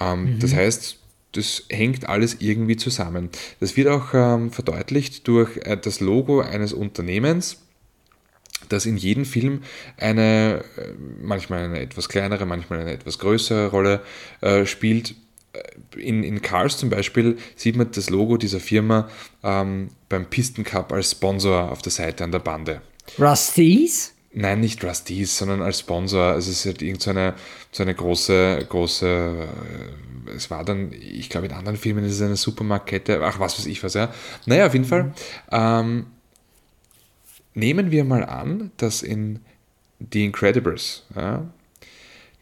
[SPEAKER 2] Ähm, Das heißt, das hängt alles irgendwie zusammen. Das wird auch ähm, verdeutlicht durch äh, das Logo eines Unternehmens, das in jedem Film eine, äh, manchmal eine etwas kleinere, manchmal eine etwas größere Rolle äh, spielt. Äh, In, in Cars zum Beispiel sieht man das Logo dieser Firma ähm, beim Pisten Cup als Sponsor auf der Seite an der Bande.
[SPEAKER 1] Rusties?
[SPEAKER 2] Nein, nicht Rusty's, sondern als Sponsor. Also es ist halt irgend so eine, so eine große, große, äh, es war dann, ich glaube in anderen Filmen ist es eine Supermarktkette, ach was weiß ich was, ja. Naja, auf jeden Fall. Ähm, nehmen wir mal an, dass in The Incredibles, ja,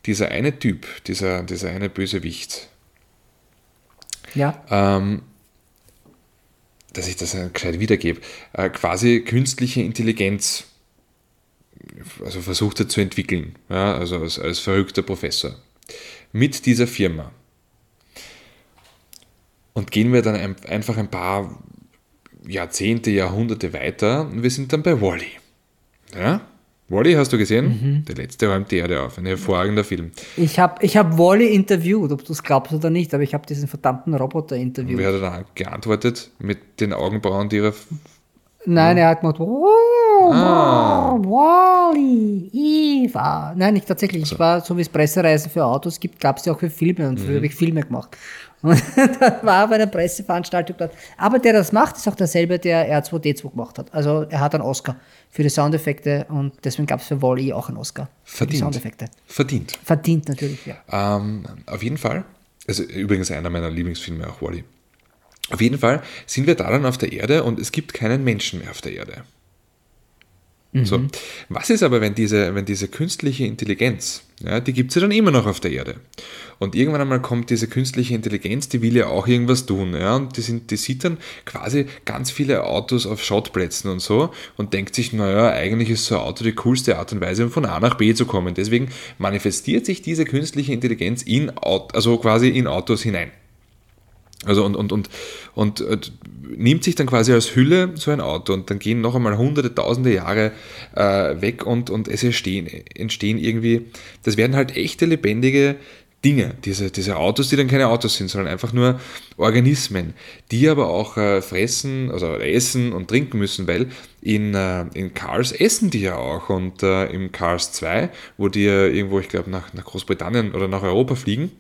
[SPEAKER 2] dieser eine Typ, dieser, dieser eine Bösewicht,
[SPEAKER 1] Ja.
[SPEAKER 2] ähm, dass ich das äh, gescheit wiedergebe, äh, quasi künstliche Intelligenz also versucht er zu entwickeln, ja, also als, als verrückter Professor, mit dieser Firma. Und gehen wir dann ein, einfach ein paar Jahrzehnte, Jahrhunderte weiter und wir sind dann bei Wally. Ja? Wally hast du gesehen? Der letzte räumt die Erde auf. Ein hervorragender Film.
[SPEAKER 1] Ich habe ich hab Wally interviewt, ob du es glaubst oder nicht, aber ich habe diesen verdammten Roboter interviewt.
[SPEAKER 2] Wer hat dann geantwortet mit den Augenbrauen, die ihrer
[SPEAKER 1] Nein, er hat gemacht, oh,
[SPEAKER 2] Ah.
[SPEAKER 1] Wally, Eva. Nein, nicht tatsächlich. Ich war, so wie es Pressereisen für Autos gibt, gab es ja auch für Filme und früher habe ich Filme gemacht. Und da war bei einer Presseveranstaltung dort. Aber der das macht, ist auch derselbe, der R2D2 gemacht hat. Also er hat einen Oscar für die Soundeffekte und deswegen gab es für Wally auch einen Oscar für die
[SPEAKER 2] Verdient.
[SPEAKER 1] Soundeffekte.
[SPEAKER 2] verdient.
[SPEAKER 1] Verdient natürlich, ja.
[SPEAKER 2] Ähm, auf jeden Fall, also übrigens einer meiner Lieblingsfilme, auch Wally. Auf jeden Fall sind wir da dann auf der Erde und es gibt keinen Menschen mehr auf der Erde. So. Was ist aber, wenn diese, wenn diese künstliche Intelligenz, ja, die gibt es ja dann immer noch auf der Erde. Und irgendwann einmal kommt diese künstliche Intelligenz, die will ja auch irgendwas tun. Ja, und die, sind, die sieht dann quasi ganz viele Autos auf Schrottplätzen und so und denkt sich, naja, eigentlich ist so ein Auto die coolste Art und Weise, um von A nach B zu kommen. Deswegen manifestiert sich diese künstliche Intelligenz in, also quasi in Autos hinein. Also und, und, und, und äh, nimmt sich dann quasi als Hülle so ein Auto und dann gehen noch einmal hunderte, tausende Jahre äh, weg und, und es entstehen, entstehen irgendwie, das werden halt echte, lebendige Dinge, diese, diese Autos, die dann keine Autos sind, sondern einfach nur Organismen, die aber auch äh, fressen, also essen und trinken müssen, weil in, äh, in Cars essen die ja auch und äh, im Cars 2, wo die ja irgendwo, ich glaube, nach, nach Großbritannien oder nach Europa fliegen,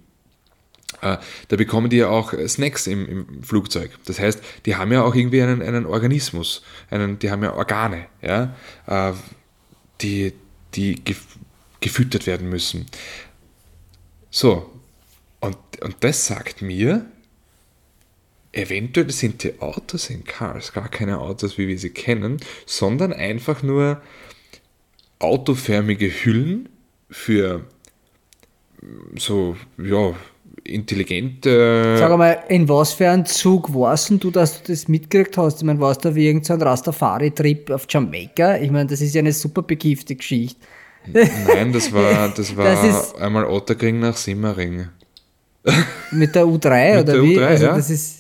[SPEAKER 2] da bekommen die ja auch Snacks im, im Flugzeug. Das heißt, die haben ja auch irgendwie einen, einen Organismus, einen, die haben ja Organe, ja, äh, die, die gef gefüttert werden müssen. So, und, und das sagt mir, eventuell sind die Autos in Cars gar keine Autos, wie wir sie kennen, sondern einfach nur autoförmige Hüllen für so, ja, intelligente.
[SPEAKER 1] Sag einmal, in was für einem Zug warst denn du, dass du das mitgekriegt hast? Ich meine, warst du wie irgendein Rastafari-Trip auf Jamaika? Ich meine, das ist ja eine super bekiefte Geschichte.
[SPEAKER 2] Nein, das war, das war
[SPEAKER 1] Das
[SPEAKER 2] einmal Otterkring nach Simmering.
[SPEAKER 1] Mit der U3
[SPEAKER 2] Mit
[SPEAKER 1] oder
[SPEAKER 2] der
[SPEAKER 1] wie?
[SPEAKER 2] U3,
[SPEAKER 1] also
[SPEAKER 2] ja.
[SPEAKER 1] das ist.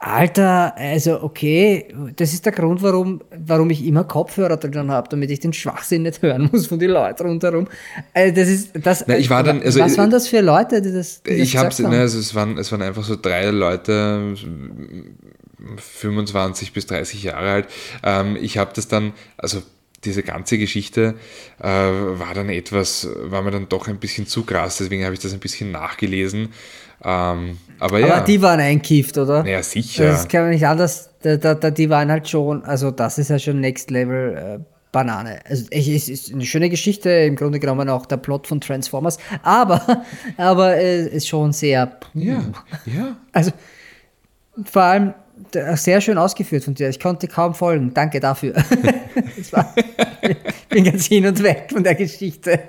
[SPEAKER 1] Alter, also okay, das ist der Grund, warum, warum ich immer Kopfhörer drin habe, damit ich den Schwachsinn nicht hören muss von den Leuten rundherum. Also das ist das.
[SPEAKER 2] Na, ich war dann- also-
[SPEAKER 1] was waren das für Leute, die das? Die
[SPEAKER 2] Ich habe, ne, also es waren, es waren einfach so drei Leute, 25 bis 30 Jahre alt. Ähm, ich habe das dann, also diese ganze Geschichte äh, war dann etwas, war mir dann doch ein bisschen zu krass, deswegen habe ich das ein bisschen nachgelesen. Ähm, aber ja,
[SPEAKER 1] Aber die waren einkifft, oder?
[SPEAKER 2] ja sicher.
[SPEAKER 1] Das kann man nicht anders. Da, da, da, die waren halt schon, also das ist ja schon Next Level äh, Banane. Also es ist eine schöne Geschichte, im Grunde genommen auch der Plot von Transformers, aber, aber es ist schon sehr.
[SPEAKER 2] Ja, ja.
[SPEAKER 1] Also vor allem sehr schön ausgeführt von dir. Ich konnte kaum folgen. Danke dafür. war, ich bin ganz hin und weg von der Geschichte.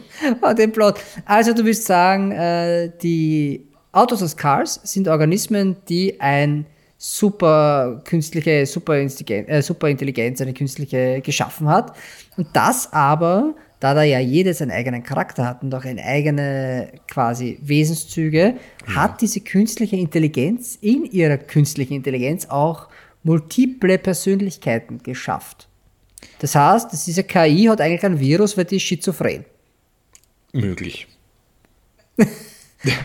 [SPEAKER 1] und dem Plot. Also du willst sagen, äh, die Autos als Cars sind Organismen, die ein super künstliche, super, äh, super Intelligenz, eine künstliche geschaffen hat. Und das aber, da da ja jedes einen eigenen Charakter hat und auch eine eigene quasi Wesenszüge, ja. hat diese künstliche Intelligenz in ihrer künstlichen Intelligenz auch multiple Persönlichkeiten geschafft. Das heißt, diese KI hat eigentlich ein Virus, weil die ist schizophren.
[SPEAKER 2] Möglich.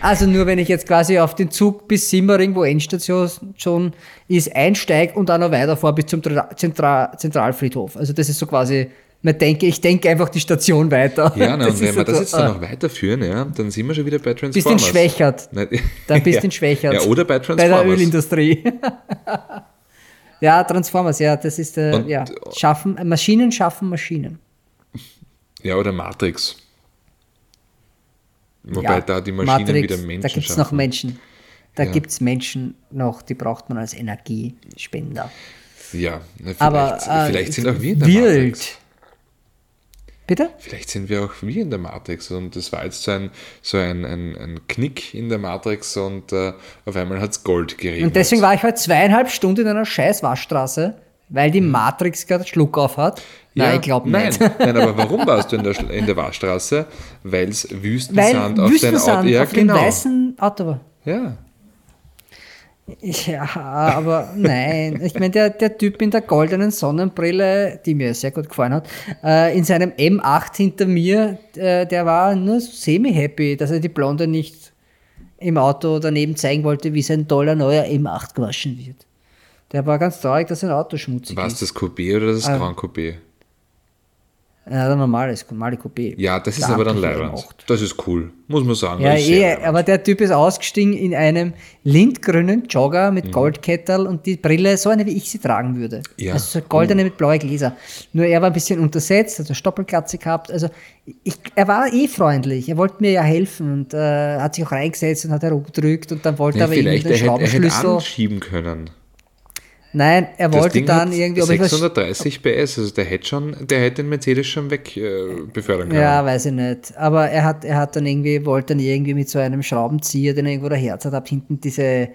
[SPEAKER 1] Also nur wenn ich jetzt quasi auf den Zug bis Simmering, wo Endstation schon ist, einsteige und dann noch weiterfahre bis zum Zentral Zentralfriedhof. Also das ist so quasi, man denke, ich denke einfach die Station weiter.
[SPEAKER 2] Ja, na, und wenn wir das jetzt dann noch weiterführen, ja, dann sind wir schon wieder bei Transformers.
[SPEAKER 1] Bist schwächert. Dann bist du ja. schwächert.
[SPEAKER 2] Ja, oder bei Transformers.
[SPEAKER 1] Bei der Ölindustrie. ja, Transformers, ja, das ist, äh, ja, schaffen, Maschinen schaffen Maschinen.
[SPEAKER 2] Ja, oder Matrix. Wobei ja, da die Maschinen Matrix, wieder Menschen
[SPEAKER 1] Da gibt es noch Menschen. Da ja. gibt es Menschen noch, die braucht man als Energiespender.
[SPEAKER 2] Ja, vielleicht, Aber, äh, vielleicht sind auch wir in der
[SPEAKER 1] wild. Matrix. Bitte?
[SPEAKER 2] Vielleicht sind wir auch wir in der Matrix und das war jetzt so ein, so ein, ein, ein Knick in der Matrix und äh, auf einmal hat es Gold geregnet.
[SPEAKER 1] Und deswegen war ich heute zweieinhalb Stunden in einer scheiß Waschstraße, weil die Matrix gerade Schluck auf hat. Nein, ja, ich glaube nicht.
[SPEAKER 2] Nein, nein, aber warum warst du in der, in der Waschstraße? Weil es Wüstensand Weil auf Wüstensand dein Auto
[SPEAKER 1] ja, auf genau. dem weißen Auto war.
[SPEAKER 2] Ja.
[SPEAKER 1] Ja, aber nein. Ich meine, der, der Typ in der goldenen Sonnenbrille, die mir sehr gut gefallen hat, äh, in seinem M8 hinter mir, äh, der war nur semi-happy, dass er die Blonde nicht im Auto daneben zeigen wollte, wie sein toller neuer M8 gewaschen wird. Der war ganz traurig, dass sein Auto schmutzig
[SPEAKER 2] war
[SPEAKER 1] ist.
[SPEAKER 2] War es das Coupé oder das äh, Grand Coupé?
[SPEAKER 1] Ja, der normale, normale Coupé.
[SPEAKER 2] Ja, das ist aber dann leibend. Das ist cool, muss man sagen.
[SPEAKER 1] Ja, eh, aber der Typ ist ausgestiegen in einem lindgrünen Jogger mit mhm. Goldkettel und die Brille, so eine, wie ich sie tragen würde. Ja. Also so goldene mhm. mit blauen Gläser. Nur er war ein bisschen untersetzt, hat eine Stoppelkatze gehabt. Also ich, er war eh freundlich. Er wollte mir ja helfen und äh, hat sich auch reingesetzt und hat herumgedrückt und dann wollte ja, er aber
[SPEAKER 2] irgendwie den Schraubenschlüssel... Er hätte anschieben können.
[SPEAKER 1] Nein, er wollte dann irgendwie.
[SPEAKER 2] 630 PS, also der hätte schon, der hätte den Mercedes schon weg äh, befördern können.
[SPEAKER 1] Ja, weiß ich nicht. Aber er hat, er hat dann irgendwie, wollte dann irgendwie mit so einem Schraubenzieher, den er irgendwo der Herz hat, ab hinten diese,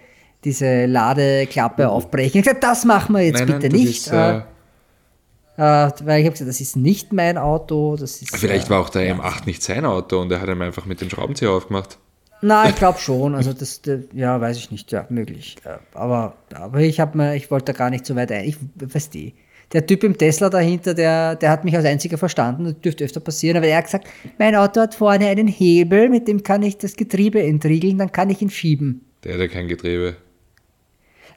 [SPEAKER 1] diese Ladeklappe aufbrechen. Ich gesagt, das machen wir jetzt nein, bitte nein, nicht. Ist, äh, äh, weil ich habe gesagt, das ist nicht mein Auto. Das ist,
[SPEAKER 2] Vielleicht war auch der M8 nicht sein Auto und er hat ihm einfach mit dem Schraubenzieher aufgemacht.
[SPEAKER 1] Na, ich glaube schon. Also das, ja, weiß ich nicht, ja, möglich. Aber, aber ich habe mir, ich wollte da gar nicht so weit ein. Ich weiß die. Der Typ im Tesla dahinter, der, der hat mich als einziger verstanden, das dürfte öfter passieren, aber er hat gesagt, mein Auto hat vorne einen Hebel, mit dem kann ich das Getriebe entriegeln, dann kann ich ihn schieben.
[SPEAKER 2] Der hat ja kein Getriebe.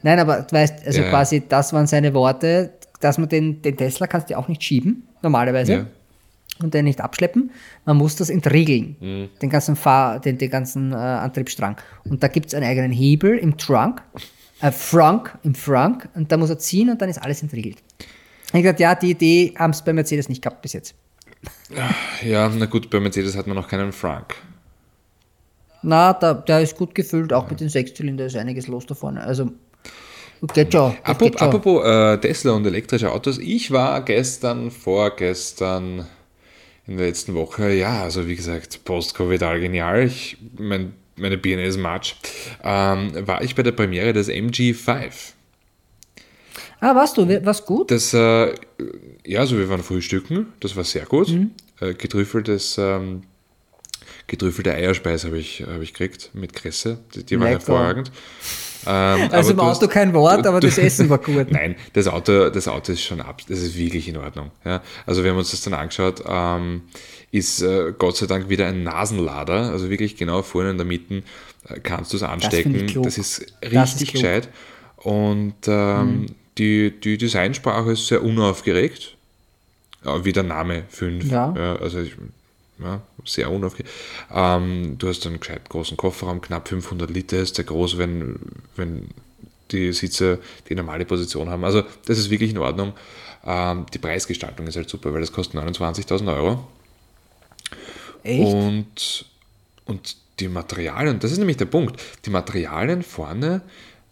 [SPEAKER 1] Nein, aber du weißt, also ja. quasi, das waren seine Worte, dass man den, den Tesla kannst du auch nicht schieben, normalerweise. Ja und den nicht abschleppen. Man muss das entriegeln, mhm. den ganzen, Fahr den, den ganzen äh, Antriebsstrang. Und da gibt es einen eigenen Hebel im Trunk, äh, Frunk, im Frunk, und da muss er ziehen und dann ist alles entriegelt. Ich habe gesagt, ja, die Idee haben es bei Mercedes nicht gehabt bis jetzt.
[SPEAKER 2] Ja, na gut, bei Mercedes hat man noch keinen Frunk.
[SPEAKER 1] Na, da, der ist gut gefüllt, auch ja. mit den Sechszylinder ist einiges los da vorne. Also Geht schon.
[SPEAKER 2] Apropos, apropos äh, Tesla und elektrische Autos, ich war gestern, vorgestern in der letzten Woche. Ja, also wie gesagt, Post-Covid all genial. Ich, mein, meine Birne ist Matsch. Ähm, war ich bei der Premiere des MG5.
[SPEAKER 1] Ah, warst du? Was gut?
[SPEAKER 2] Das, äh, ja, also wir waren frühstücken, das war sehr gut. Mhm. Äh, getrüffeltes, ähm, getrüffelte Eierspeise habe ich, hab ich gekriegt mit Kresse. Die, die war hervorragend.
[SPEAKER 1] Ähm, also im Auto hast, kein Wort, du, aber das Essen war gut.
[SPEAKER 2] Nein, das Auto, das Auto ist schon ab, das ist wirklich in Ordnung. Ja? Also wir haben uns das dann angeschaut, ähm, ist äh, Gott sei Dank wieder ein Nasenlader, also wirklich genau vorne in der Mitte äh, kannst du es anstecken. Das, das, ist richtig das gescheit. Und ähm, mhm. die, die Designsprache ist sehr unaufgeregt, wie der Name 5. Ja. ja also ich, ja, sehr unaufgeregt. Ähm, du hast einen gescheit großen Kofferraum, knapp 500 Liter ist der groß, wenn, wenn die Sitze die normale Position haben. Also das ist wirklich in Ordnung. Ähm, die Preisgestaltung ist halt super, weil das kostet 29.000 Euro.
[SPEAKER 1] Echt?
[SPEAKER 2] Und, und die Materialien, das ist nämlich der Punkt, die Materialien vorne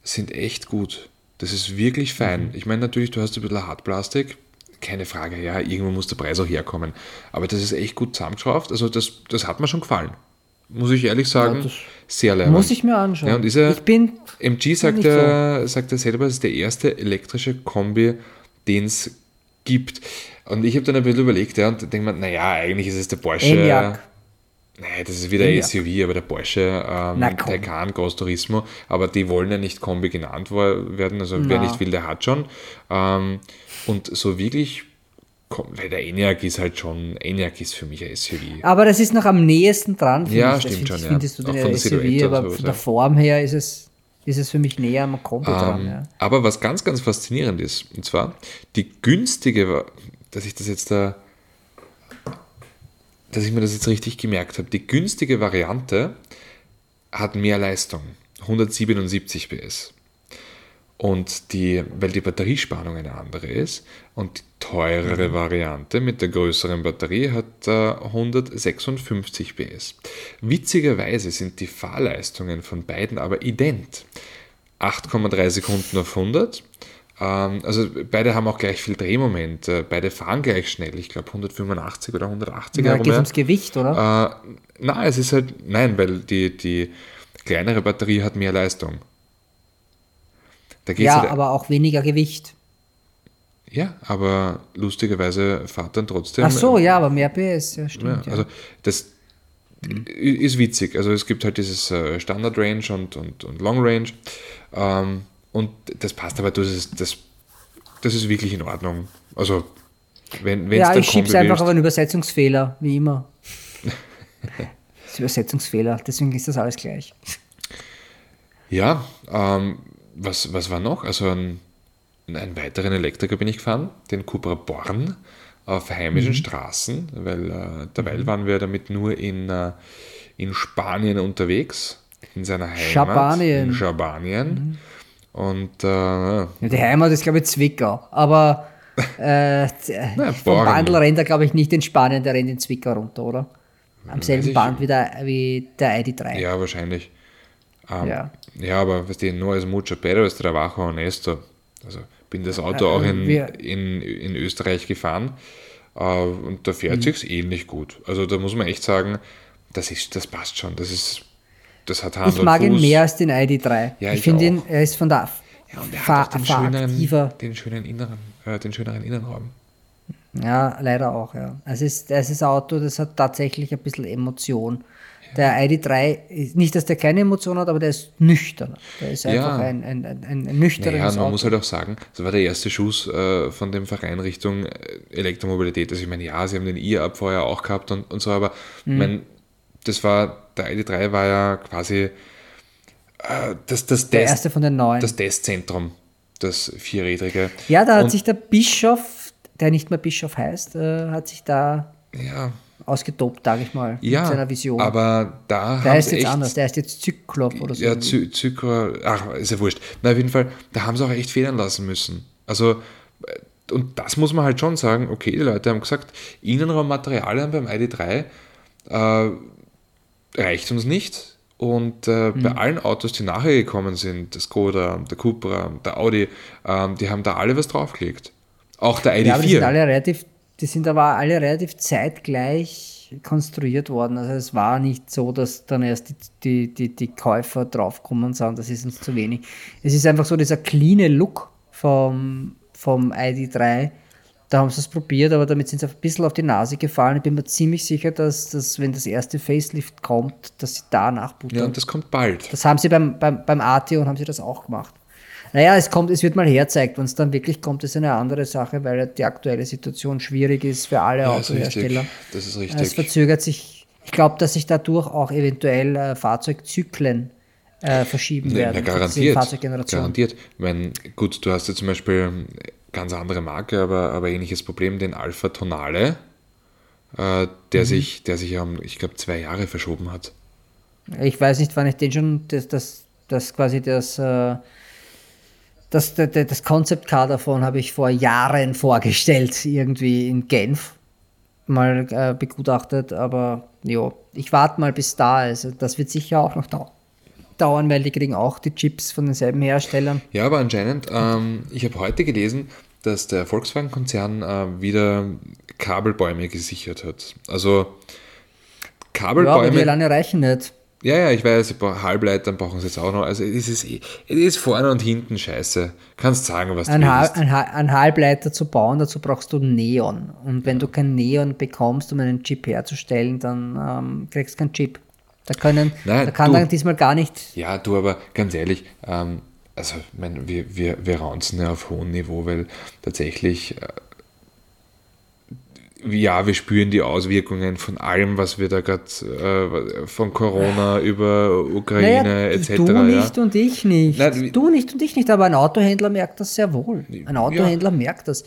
[SPEAKER 2] sind echt gut. Das ist wirklich fein. Ich meine, natürlich, du hast ein bisschen Hartplastik, keine Frage, ja, irgendwo muss der Preis auch herkommen. Aber das ist echt gut zusammengeschraubt. Also das, das hat mir schon gefallen. Muss ich ehrlich sagen,
[SPEAKER 1] das
[SPEAKER 2] sehr leibend.
[SPEAKER 1] Muss ich mir anschauen.
[SPEAKER 2] Ja, und ist er,
[SPEAKER 1] ich bin
[SPEAKER 2] MG sagt er, sagt er selber, es ist der erste elektrische Kombi, den es gibt. Und ich habe dann ein bisschen überlegt ja, und denke mir, naja, eigentlich ist es der Porsche.
[SPEAKER 1] Enyaq.
[SPEAKER 2] Nein, das ist wieder
[SPEAKER 1] Enyaq.
[SPEAKER 2] SUV, aber der Porsche ähm. Taycan Gross Turismo, aber die wollen ja nicht Kombi genannt werden, also wer
[SPEAKER 1] Na.
[SPEAKER 2] nicht will, der hat schon. Ähm, und so wirklich, weil der Enyaq ist halt schon, Enyaq ist für mich ein SUV.
[SPEAKER 1] Aber das ist noch am nächsten dran.
[SPEAKER 2] Ja,
[SPEAKER 1] ich. Das
[SPEAKER 2] stimmt
[SPEAKER 1] find-
[SPEAKER 2] schon, ja.
[SPEAKER 1] Findest du
[SPEAKER 2] Auch
[SPEAKER 1] den
[SPEAKER 2] von der
[SPEAKER 1] SUV, aber
[SPEAKER 2] sowas,
[SPEAKER 1] von
[SPEAKER 2] ja.
[SPEAKER 1] der Form her ist es, ist es für mich näher am Kombi dran.
[SPEAKER 2] Ähm,
[SPEAKER 1] Ja.
[SPEAKER 2] Aber was ganz, ganz faszinierend ist, und zwar die günstige, dass ich das jetzt da, dass ich mir das jetzt richtig gemerkt habe, die günstige Variante hat mehr Leistung, 177 PS. Und die, weil die Batteriespannung eine andere ist und die teurere Variante mit der größeren Batterie hat äh, 156 PS. Witzigerweise sind die Fahrleistungen von beiden aber ident. 8,3 Sekunden auf 100. Ähm, also beide haben auch gleich viel Drehmoment. Äh, beide fahren gleich schnell. Ich glaube 185 oder 180
[SPEAKER 1] Da
[SPEAKER 2] herum,
[SPEAKER 1] geht es
[SPEAKER 2] ja.
[SPEAKER 1] ums Gewicht, oder?
[SPEAKER 2] Äh, na, es ist halt, nein, weil die, die kleinere Batterie hat mehr Leistung.
[SPEAKER 1] Ja,
[SPEAKER 2] halt,
[SPEAKER 1] aber auch weniger Gewicht.
[SPEAKER 2] ja, aber lustigerweise fahrt dann trotzdem.
[SPEAKER 1] Ach so, ja, aber mehr PS, ja, stimmt.
[SPEAKER 2] Ja,
[SPEAKER 1] Ja,
[SPEAKER 2] also das ist witzig. Also es gibt halt dieses äh, Standard Range und, und, und Long Range. Ähm, und das passt, aber das ist, das, das ist wirklich in Ordnung. Also wenn wenn
[SPEAKER 1] ja ich schieb's
[SPEAKER 2] Kombi
[SPEAKER 1] einfach auf einen Übersetzungsfehler, wie immer. das ist Übersetzungsfehler, deswegen ist das alles gleich.
[SPEAKER 2] Ja, ähm, was, was war noch? Also ein, einen weiteren Elektriker bin ich gefahren, den Cupra Born auf heimischen
[SPEAKER 1] Mhm.
[SPEAKER 2] Straßen, weil äh, derweil waren wir damit nur in, äh, in Spanien unterwegs, in seiner Heimat.
[SPEAKER 1] Schabanien.
[SPEAKER 2] In Schabanien. Und äh,
[SPEAKER 1] Ja, die Heimat ist, glaube ich, Zwickau. Aber äh,
[SPEAKER 2] Na,
[SPEAKER 1] vom
[SPEAKER 2] Born.
[SPEAKER 1] Bandel rennt er, glaube ich, nicht in Spanien, der rennt in Zwickau runter, oder? Am selben
[SPEAKER 2] ich-
[SPEAKER 1] Band wie der, wie der ID3.
[SPEAKER 2] ja, wahrscheinlich. Ähm,
[SPEAKER 1] Ja.
[SPEAKER 2] ja, aber weißt du, no es mucho pero es trabajo honesto. Also bin das Auto
[SPEAKER 1] Äh,
[SPEAKER 2] auch in, in, in Österreich gefahren äh, und da
[SPEAKER 1] Mhm.
[SPEAKER 2] fährt sich's ähnlich gut. Also da muss man echt sagen, das ist, das passt schon. Das ist, das hat Hand
[SPEAKER 1] Ich mag ihn mehr als den ID3.
[SPEAKER 2] Ja,
[SPEAKER 1] ich
[SPEAKER 2] ich
[SPEAKER 1] finde ihn, er ist von der
[SPEAKER 2] ja, und er hat den schöneren,
[SPEAKER 1] fahraktiver.
[SPEAKER 2] den schönen inneren, äh, den schöneren Innenraum.
[SPEAKER 1] Ja, leider auch, ja. Es ist, es ist ein Auto, das hat tatsächlich ein bisschen Emotion. Der ID3, ist- nicht, dass der keine Emotion hat, aber der ist nüchtern. Der ist einfach
[SPEAKER 2] Ja.
[SPEAKER 1] ein, ein, ein, ein, nüchternes
[SPEAKER 2] Naja, man
[SPEAKER 1] Auto.
[SPEAKER 2] muss halt auch sagen, das war der erste Schuss äh, von dem Verein Richtung äh, Elektromobilität. Also ich meine, ja, sie haben den i-Up vorher auch gehabt und, und so, aber
[SPEAKER 1] Mhm.
[SPEAKER 2] mein, das war, der ID3 war ja quasi äh, das, das,
[SPEAKER 1] der
[SPEAKER 2] Test,
[SPEAKER 1] erste von den neuen.
[SPEAKER 2] das Testzentrum, das vierrädrige.
[SPEAKER 1] ja, da hat
[SPEAKER 2] und,
[SPEAKER 1] sich der Bischof, der nicht mehr Bischof heißt, äh, hat sich da
[SPEAKER 2] ja,
[SPEAKER 1] ausgetobt, sage ich mal,
[SPEAKER 2] ja,
[SPEAKER 1] mit seiner Vision.
[SPEAKER 2] aber da
[SPEAKER 1] der
[SPEAKER 2] sie
[SPEAKER 1] jetzt
[SPEAKER 2] echt
[SPEAKER 1] anders, der ist jetzt Zyklop oder so.
[SPEAKER 2] Ja, Zy Zyko, ach, ist ja wurscht. Na, auf jeden Fall, da haben sie auch echt federn lassen müssen. Also, äh, und das muss man halt schon sagen, okay, die Leute haben gesagt, Innenraummaterialien beim ID3 äh, reicht uns nicht. Und äh, bei
[SPEAKER 1] Mhm.
[SPEAKER 2] allen Autos, die nachher gekommen sind, der Skoda, der Cupra, der Audi, ähm, die haben da alle was draufgelegt. Auch der ID4.
[SPEAKER 1] Ja, die sind alle relativ, die sind aber alle relativ zeitgleich konstruiert worden. Also es war nicht so, dass dann erst die, die, die, die Käufer draufkommen und sagen, das ist uns zu wenig. Es ist einfach so dieser cleane Look vom, vom ID3. Da haben sie es probiert, aber damit sind sie ein bisschen auf die Nase gefallen. Ich bin mir ziemlich sicher, dass, dass wenn das erste Facelift kommt, dass sie da nachbuttern.
[SPEAKER 2] ja, und das kommt bald.
[SPEAKER 1] Das haben sie beim, beim, beim Arteo haben sie das auch gemacht. Naja, es kommt, es wird mal herzeigt. Wenn es dann wirklich kommt, ist eine andere Sache, weil ja die aktuelle Situation schwierig ist für alle
[SPEAKER 2] Ja, ist
[SPEAKER 1] Autohersteller.
[SPEAKER 2] richtig. Das ist
[SPEAKER 1] Es
[SPEAKER 2] richtig.
[SPEAKER 1] verzögert sich. Ich glaube, dass sich dadurch auch eventuell äh, Fahrzeugzyklen äh, verschieben
[SPEAKER 2] Ja,
[SPEAKER 1] werden. für diese
[SPEAKER 2] garantiert.
[SPEAKER 1] Fahrzeuggeneration.
[SPEAKER 2] Garantiert. Wenn, gut, du hast ja zum Beispiel ganz andere Marke, aber, aber ähnliches Problem, den Alpha Tonale, äh, der,
[SPEAKER 1] Mhm.
[SPEAKER 2] sich, der sich ja um, ich glaube, zwei Jahre verschoben hat.
[SPEAKER 1] Ich weiß nicht, wann ich den schon, das, das, das quasi das, äh, das, das, das Concept Car davon habe ich vor Jahren vorgestellt, irgendwie in Genf mal äh, begutachtet, aber ja, ich warte mal bis da ist. Also das wird sicher auch noch dau dauern, weil die kriegen auch die Chips von denselben Herstellern.
[SPEAKER 2] Ja, aber anscheinend, ähm, ich habe heute gelesen, dass der Volkswagen-Konzern äh, wieder Kabelbäume gesichert hat. Also Kabelbäume. Ja, aber
[SPEAKER 1] die alleine reichen nicht.
[SPEAKER 2] Ja, ja, ich weiß, ein Halbleitern brauchen sie jetzt auch noch. Also es ist, es ist vorne und hinten scheiße. Kannst sagen, was
[SPEAKER 1] ein
[SPEAKER 2] du
[SPEAKER 1] willst. Ein, ein Halbleiter zu bauen, dazu brauchst du Neon. Und wenn du kein Neon bekommst, um einen Chip herzustellen, dann ähm, kriegst du keinen Chip. Da, können, Nein, da kann du, dann diesmal gar nicht.
[SPEAKER 2] Ja, du, aber ganz ehrlich, ähm, also ich meine, wir, wir, wir raunzen ja auf hohem Niveau, weil tatsächlich äh, ja, wir spüren die Auswirkungen von allem, was wir da gerade äh, von Corona über Ukraine naja, etc.
[SPEAKER 1] Du nicht ja. und ich nicht. Nein, du nicht und ich nicht, aber ein Autohändler merkt das sehr wohl. Ein Autohändler ja. merkt das.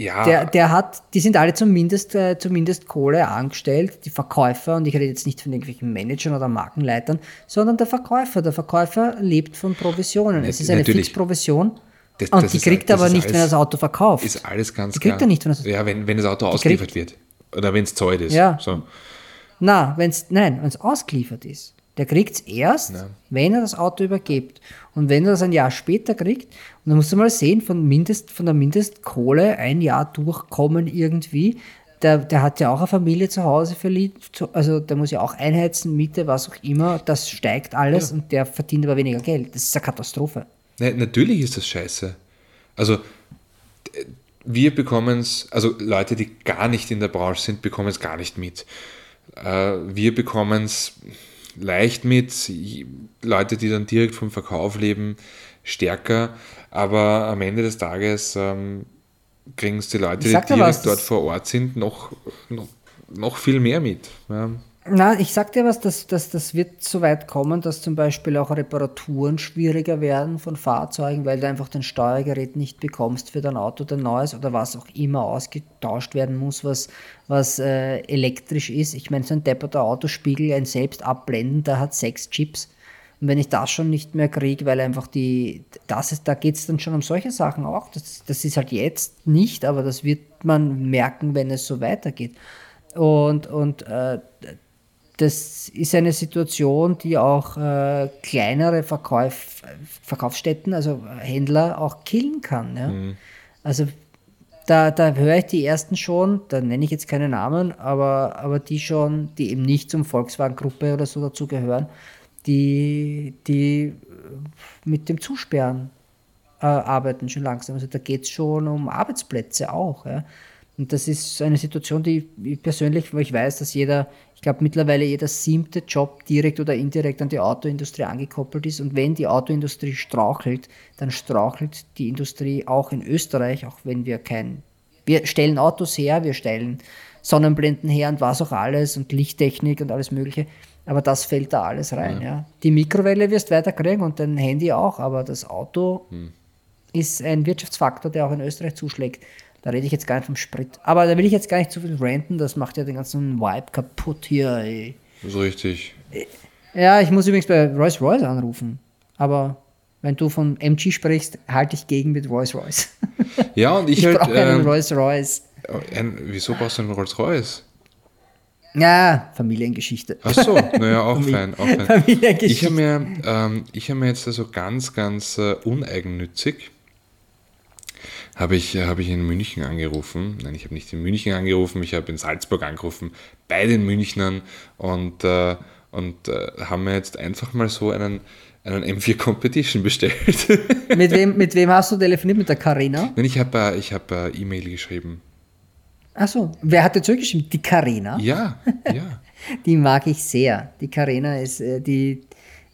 [SPEAKER 1] Ja. Der, der hat, die sind alle zumindest, äh, zumindest Kohle angestellt, die Verkäufer, und ich rede jetzt nicht von irgendwelchen Managern oder Markenleitern, sondern der Verkäufer. Der Verkäufer lebt von Provisionen. Es ist eine Fixprovision. Das, und das die kriegt er aber nicht, alles, wenn er das Auto verkauft.
[SPEAKER 2] Ist alles ganz
[SPEAKER 1] die kriegt
[SPEAKER 2] klar.
[SPEAKER 1] er nicht, wenn
[SPEAKER 2] das Ja, wenn, wenn das Auto ausgeliefert kriegt, wird. Oder wenn es zahlt ist.
[SPEAKER 1] Ja.
[SPEAKER 2] So.
[SPEAKER 1] Na, wenn's, nein, wenn es ausgeliefert ist. Der kriegt es erst, ja. wenn er das Auto übergibt. Und wenn er das ein Jahr später kriegt, und dann musst du mal sehen, von, Mindest, von der Mindestkohle ein Jahr durchkommen irgendwie, der, der hat ja auch eine Familie zu Hause verliehen, also der muss ja auch einheizen, Miete, was auch immer, das steigt alles ja. und der verdient aber weniger Geld. Das ist eine Katastrophe.
[SPEAKER 2] Nee, natürlich ist das scheiße. Also wir bekommen es, also Leute, die gar nicht in der Branche sind, bekommen es gar nicht mit. Äh, wir bekommen es leicht mit, Leute, die dann direkt vom Verkauf leben, stärker, aber am Ende des Tages ähm, kriegen es die Leute, die direkt was, dort vor Ort sind, noch, noch, noch viel mehr mit. Ja.
[SPEAKER 1] Na, ich sag dir was, das, das, das wird so weit kommen, dass zum Beispiel auch Reparaturen schwieriger werden von Fahrzeugen, weil du einfach dein Steuergerät nicht bekommst für dein Auto, dein neues oder was auch immer ausgetauscht werden muss, was, was äh, elektrisch ist. Ich meine, so ein depperter Autospiegel, ein selbst abblenden, der hat sechs Chips. Und wenn ich das schon nicht mehr kriege, weil einfach die, das ist, da geht es dann schon um solche Sachen auch. Das, das ist halt jetzt nicht, aber das wird man merken, wenn es so weitergeht. Und, und äh, das ist eine Situation, die auch äh, kleinere Verkauf, Verkaufsstätten, also Händler, auch killen kann. Ja? Mhm. Also da, da höre ich die ersten schon, da nenne ich jetzt keine Namen, aber, aber die schon, die eben nicht zum Volkswagen-Gruppe oder so dazu gehören, die, die mit dem Zusperren äh, arbeiten schon langsam. Also da geht es schon um Arbeitsplätze auch. Ja? Und das ist eine Situation, die ich persönlich, wo ich weiß, dass jeder, ich glaube mittlerweile jeder siebte Job direkt oder indirekt an die Autoindustrie angekoppelt ist. Und wenn die Autoindustrie strauchelt, dann strauchelt die Industrie auch in Österreich, auch wenn wir kein, wir stellen Autos her, wir stellen Sonnenblenden her und was auch alles und Lichttechnik und alles Mögliche. Aber das fällt da alles rein. Ja. ja. Die Mikrowelle wirst du weiter kriegen und dein Handy auch, aber das Auto hm. ist ein Wirtschaftsfaktor, der auch in Österreich zuschlägt. Da rede ich jetzt gar nicht vom Sprit. Aber da will ich jetzt gar nicht zu viel ranten, das macht ja den ganzen Vibe kaputt hier. Ey.
[SPEAKER 2] So richtig.
[SPEAKER 1] Ja, ich muss übrigens bei Rolls Royce anrufen. Aber wenn du von MG sprichst, halte ich gegen mit Rolls Royce.
[SPEAKER 2] Ja, und ich,
[SPEAKER 1] ich
[SPEAKER 2] halt.
[SPEAKER 1] brauche einen ähm, Rolls Royce.
[SPEAKER 2] Ein, wieso brauchst du einen Rolls Royce?
[SPEAKER 1] Ja, Familiengeschichte.
[SPEAKER 2] Ach so, naja, auch fein. Auch fein. Familiengeschichte. Ich habe mir, ähm, hab mir jetzt also ganz, ganz uh, uneigennützig habe ich, hab ich in München angerufen. Nein, ich habe nicht in München angerufen, ich habe in Salzburg angerufen, bei den Münchnern und, äh, und äh, haben mir jetzt einfach mal so einen, einen M4 Competition bestellt.
[SPEAKER 1] mit, wem, mit wem hast du telefoniert? Mit der Carina?
[SPEAKER 2] Nein, ich habe äh, ich hab, äh, E-Mail geschrieben.
[SPEAKER 1] Achso, wer hat dir zurückgeschrieben? Die Carina?
[SPEAKER 2] Ja, ja.
[SPEAKER 1] die mag ich sehr. Die Carina ist, äh, die,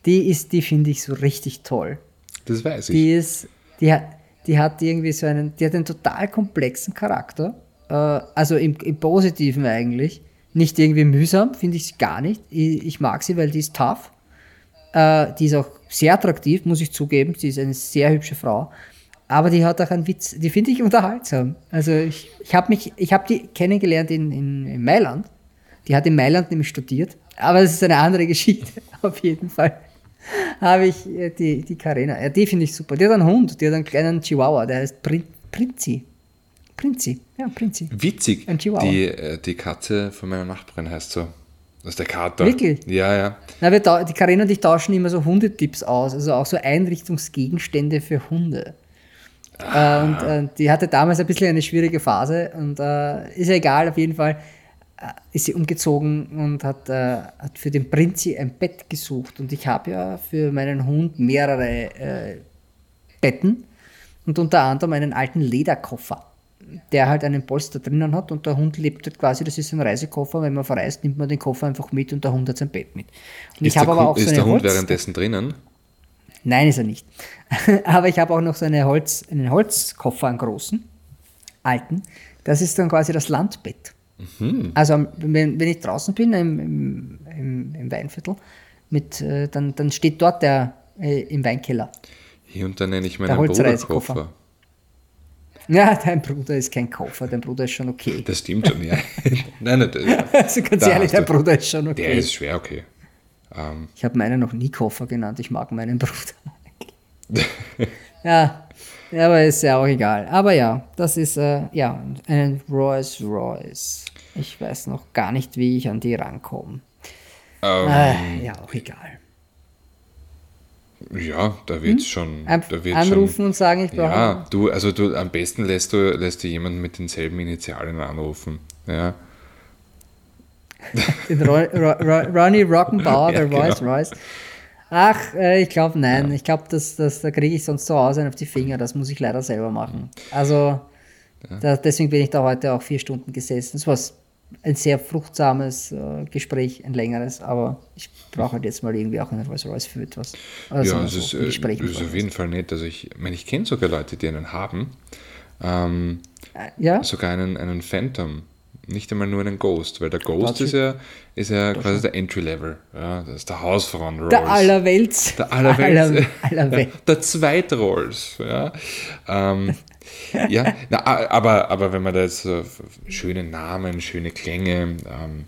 [SPEAKER 1] die ist, die finde ich so richtig toll.
[SPEAKER 2] Das weiß ich.
[SPEAKER 1] Die ist, die hat, die hat irgendwie so einen, die hat einen total komplexen Charakter. Äh, also im, im, Positiven eigentlich. Nicht irgendwie mühsam, finde ich gar nicht. Ich, ich, mag sie, weil die ist tough. Äh, die ist auch sehr attraktiv, muss ich zugeben. Sie ist eine sehr hübsche Frau. Aber die hat auch einen Witz, die finde ich unterhaltsam. Also ich, ich habe mich, ich habe die kennengelernt in, in, in Mailand. Die hat in Mailand nämlich studiert. Aber das ist eine andere Geschichte, auf jeden Fall. Habe ich äh, die, die Carena. Ja, die finde ich super. Die hat einen Hund, die hat einen kleinen Chihuahua, der heißt Prin Prinzi. Prinzi, ja, Prinzi.
[SPEAKER 2] Witzig.
[SPEAKER 1] Ein Chihuahua.
[SPEAKER 2] Die, äh, die Katze von meiner Nachbarin heißt so. Das ist der Kater.
[SPEAKER 1] Wirklich?
[SPEAKER 2] Ja, ja.
[SPEAKER 1] Na, wir die Carina und ich tauschen immer so Hundetipps aus, also auch so Einrichtungsgegenstände für Hunde. Äh, und äh, die hatte damals ein bisschen eine schwierige Phase und äh, ist ja egal, auf jeden Fall ist sie umgezogen und hat, äh, hat für den Prinzi ein Bett gesucht. Und ich habe ja für meinen Hund mehrere äh, Betten und unter anderem einen alten Lederkoffer, der halt einen Polster drinnen hat und der Hund lebt halt quasi, das ist ein Reisekoffer, wenn man verreist, nimmt man den Koffer einfach mit und der Hund hat sein Bett mit. Und
[SPEAKER 2] Ist,
[SPEAKER 1] ich habe
[SPEAKER 2] der,
[SPEAKER 1] aber
[SPEAKER 2] Hund-
[SPEAKER 1] auch so
[SPEAKER 2] ist
[SPEAKER 1] eine
[SPEAKER 2] der Hund
[SPEAKER 1] Holz
[SPEAKER 2] währenddessen drinnen?
[SPEAKER 1] Nein, ist er nicht. Aber ich habe auch noch so eine Holz, einen Holzkoffer, einen großen, alten. Das ist dann quasi das Landbett. Also wenn, wenn ich draußen bin im, im, im, im Weinviertel, mit, äh, dann, dann steht dort der äh, im Weinkeller.
[SPEAKER 2] Hier und da nenne ich
[SPEAKER 1] Der
[SPEAKER 2] meinen Bruder. Koffer.
[SPEAKER 1] Ja, dein Bruder ist kein Koffer, dein Bruder ist schon okay.
[SPEAKER 2] Das stimmt schon, ja. Nein, nein, der,
[SPEAKER 1] Also ganz
[SPEAKER 2] da
[SPEAKER 1] ehrlich, dein Bruder ist schon
[SPEAKER 2] der
[SPEAKER 1] okay.
[SPEAKER 2] ist schwer okay. Ähm,
[SPEAKER 1] Ich habe meinen noch nie Koffer genannt, ich mag meinen Bruder. ja, ja, aber ist ja auch egal. Aber ja, das ist äh, ja ein Rolls Royce. Ich weiß noch gar nicht, wie ich an die rankomme.
[SPEAKER 2] ähm,
[SPEAKER 1] Äh, ja, auch egal.
[SPEAKER 2] ja, da wird schon.
[SPEAKER 1] Hm? Ein,
[SPEAKER 2] Da wird
[SPEAKER 1] anrufen
[SPEAKER 2] schon,
[SPEAKER 1] und sagen, ich brauche.
[SPEAKER 2] Ja, du, also du, am besten lässt du, lässt du jemanden mit denselben Initialen anrufen. Ja.
[SPEAKER 1] Den Ro Ro Ro Ronnie Rockenbauer,
[SPEAKER 2] Ja,
[SPEAKER 1] der
[SPEAKER 2] genau.
[SPEAKER 1] Rolls Royce. Ach, äh, ich glaube, nein. Ich glaube, das, das, da kriege ich sonst zu Hause einen auf die Finger. Das muss ich leider selber machen. Also, da, deswegen bin ich da heute auch vier Stunden gesessen. Es war ein sehr fruchtsames äh, Gespräch, ein längeres, aber ich brauche halt jetzt mal irgendwie auch einen Rolls Royce für etwas. Also,
[SPEAKER 2] ja, es
[SPEAKER 1] so
[SPEAKER 2] ist, äh, ist auf jeden Fall nett. Also ich meine, ich kenne sogar Leute, die einen haben. Ähm.
[SPEAKER 1] Ja,
[SPEAKER 2] sogar einen, einen Phantom. Nicht einmal nur einen Ghost, weil der Ghost ist ja, ist ja quasi der Entry-Level. Ja, das ist der Hausfrauen Rolls.
[SPEAKER 1] der Allerwelts.
[SPEAKER 2] Der Allerwelts.
[SPEAKER 1] Aller,
[SPEAKER 2] der Zweitrolls. Ja, ähm, ja na, aber, aber wenn man da jetzt f- schöne Namen, schöne Klänge ähm,